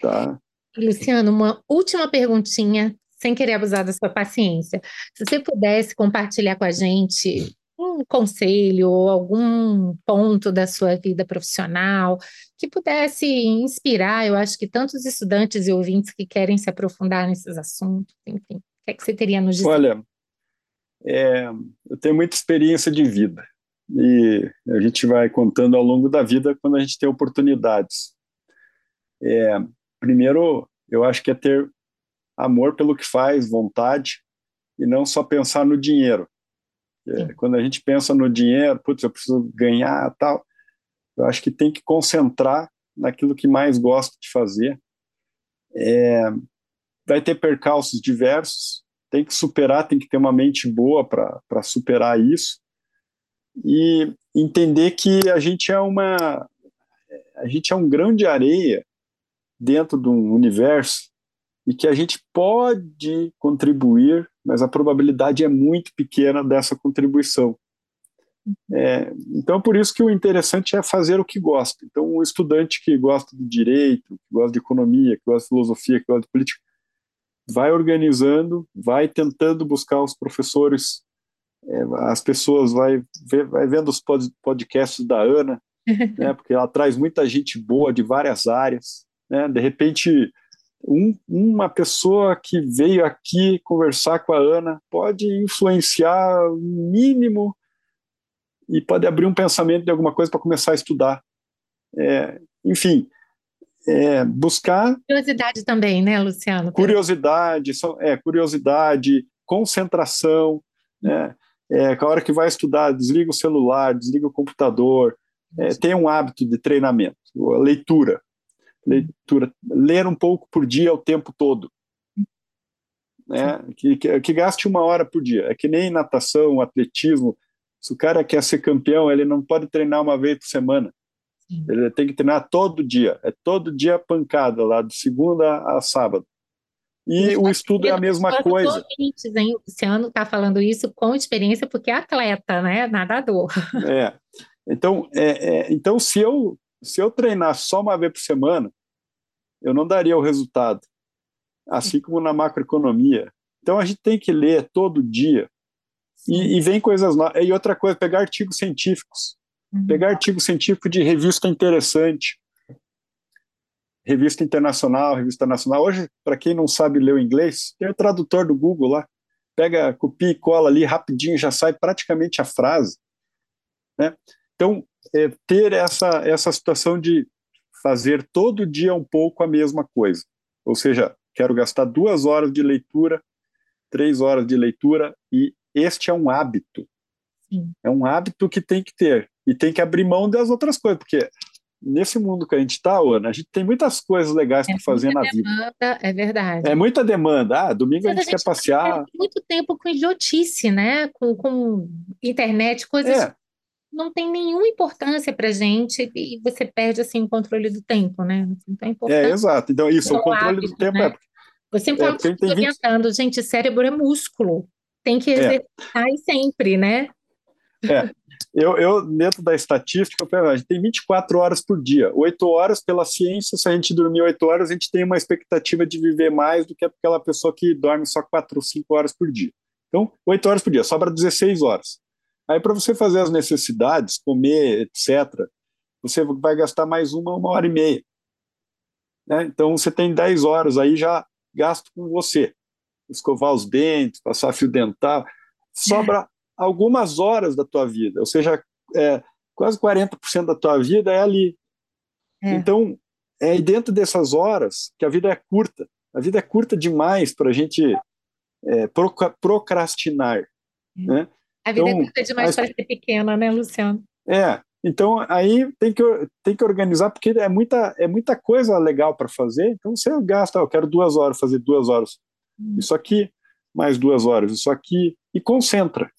Tá. Luciano, uma última perguntinha, sem querer abusar da sua paciência. Se você pudesse compartilhar com a gente um conselho ou algum ponto da sua vida profissional que pudesse inspirar, eu acho que tantos estudantes e ouvintes que querem se aprofundar nesses assuntos, enfim, o que, é que você teria nos dizer? Olha, é, eu tenho muita experiência de vida e a gente vai contando ao longo da vida quando a gente tem oportunidades. É, primeiro, eu acho que é ter amor pelo que faz, vontade, e não só pensar no dinheiro. É, quando a gente pensa no dinheiro, putz, eu preciso ganhar tal, eu acho que tem que concentrar naquilo que mais gosta de fazer. É, vai ter percalços diversos, tem que superar, tem que ter uma mente boa para superar isso e entender que a gente é uma a gente é um grão de areia dentro de um universo e que a gente pode contribuir mas a probabilidade é muito pequena dessa contribuição. É, então, por isso que o interessante é fazer o que gosta. Então, um estudante que gosta de direito, que gosta de economia, que gosta de filosofia, que gosta de política, vai organizando, vai tentando buscar os professores, é, as pessoas, vai, vai vendo os podcasts da Ana, [laughs] né, porque ela traz muita gente boa de várias áreas. Né, de repente, um, uma pessoa que veio aqui conversar com a Ana pode influenciar o mínimo e pode abrir um pensamento de alguma coisa para começar a estudar. É, enfim, é, buscar. Curiosidade também, né, Luciano? Curiosidade, é, curiosidade, concentração, né? É, a hora que vai estudar, desliga o celular, desliga o computador, é, tem um hábito de treinamento, leitura. Leitura, ler um pouco por dia o tempo todo. Né? Que, que, que, gaste uma hora por dia. É que nem natação, atletismo. Se o cara quer ser campeão, ele não pode treinar uma vez por semana. Sim. Ele tem que treinar todo dia. É todo dia pancada, lá de segunda a sábado. E o estudo é a mesma coisa. Ouvintes, hein? O Luciano está falando isso com experiência, porque é atleta, né? Nadador. É. Então, é, é, então se, eu, se eu treinar só uma vez por semana, eu não daria o resultado. Assim como na macroeconomia. Então, a gente tem que ler todo dia. E, e vem coisas novas. E outra coisa, pegar artigos científicos. Uhum. Pegar artigo científico de revista interessante revista internacional, revista nacional. Hoje, para quem não sabe ler o inglês, tem o tradutor do Google lá. Pega, copia e cola ali, rapidinho já sai praticamente a frase. Né? Então, é, ter essa, essa situação de fazer todo dia um pouco a mesma coisa. Ou seja, quero gastar duas horas de leitura, três horas de leitura, e este é um hábito. Sim. É um hábito que tem que ter. E tem que abrir mão das outras coisas, porque nesse mundo que a gente está, Ana, a gente tem muitas coisas legais é para fazer na demanda, vida. É verdade. É muita demanda. Ah, domingo a gente, a gente quer passear. muito tempo com idiotice, né? Com, com internet, coisas é. Não tem nenhuma importância para gente e você perde assim o controle do tempo, né? Então, é, é exato. Então isso, o controle hábito, do tempo né? é. Eu sempre é, falo orientando, 20... gente, cérebro é músculo. Tem que é. exercitar é. sempre, né? É, eu, eu, dentro da estatística, a gente tem 24 horas por dia. 8 horas pela ciência, se a gente dormir 8 horas, a gente tem uma expectativa de viver mais do que aquela pessoa que dorme só 4 ou 5 horas por dia. Então, 8 horas por dia, sobra 16 horas. Aí, para você fazer as necessidades, comer, etc., você vai gastar mais uma, uma hora e meia. Né? Então, você tem 10 horas aí já gasto com você. Escovar os dentes, passar fio dental. Sobra algumas horas da tua vida, ou seja, é, quase 40% da tua vida é ali. É. Então, é dentro dessas horas que a vida é curta. A vida é curta demais para a gente é, procrastinar. É. Né? A vida é então, é curta demais para ser pequena, né, Luciano? É. Então, aí tem que, tem que organizar, porque é muita, é muita coisa legal para fazer. Então, você gasta, eu quero duas horas, fazer duas horas. Hum. Isso aqui, mais duas horas, isso aqui, e concentra.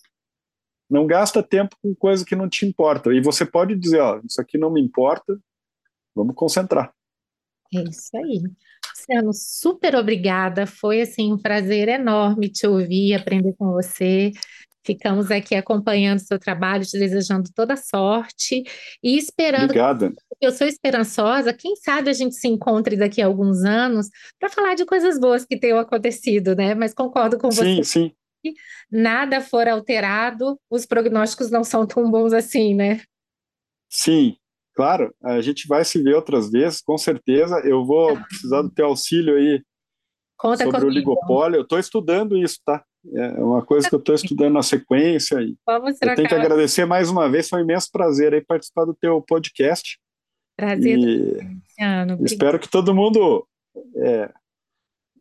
Não gasta tempo com coisa que não te importa. E você pode dizer, ó, isso aqui não me importa, vamos concentrar. É isso aí. Luciano, super obrigada. Foi assim um prazer enorme te ouvir, aprender com você. Ficamos aqui acompanhando o seu trabalho, te desejando toda sorte e esperando. Obrigada. Eu sou esperançosa. Quem sabe a gente se encontre daqui a alguns anos para falar de coisas boas que tenham acontecido, né? Mas concordo com você. Sim, sim nada for alterado, os prognósticos não são tão bons assim, né? Sim, claro. A gente vai se ver outras vezes, com certeza. Eu vou ah. precisar do teu auxílio aí Conta sobre comigo. o oligopólio. Eu estou estudando isso, tá? É uma coisa que eu estou estudando na sequência. E Vamos trocar. Eu tenho que agradecer mais uma vez, foi um imenso prazer aí participar do teu podcast. Prazer. E espero que todo mundo é,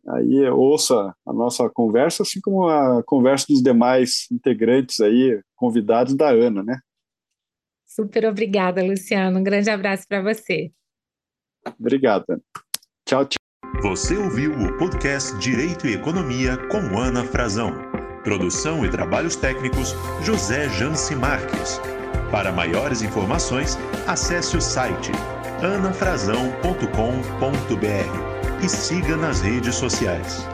aí ouça a nossa conversa, assim como a conversa dos demais integrantes aí, convidados da Ana, né? Super obrigada, Luciano. Um grande abraço para você. Obrigado. Tchau, tchau. Você ouviu o podcast Direito e Economia com Ana Frazão. Produção e trabalhos técnicos José Janci Marques. Para maiores informações, acesse o site anafrazão.com.br e siga nas redes sociais.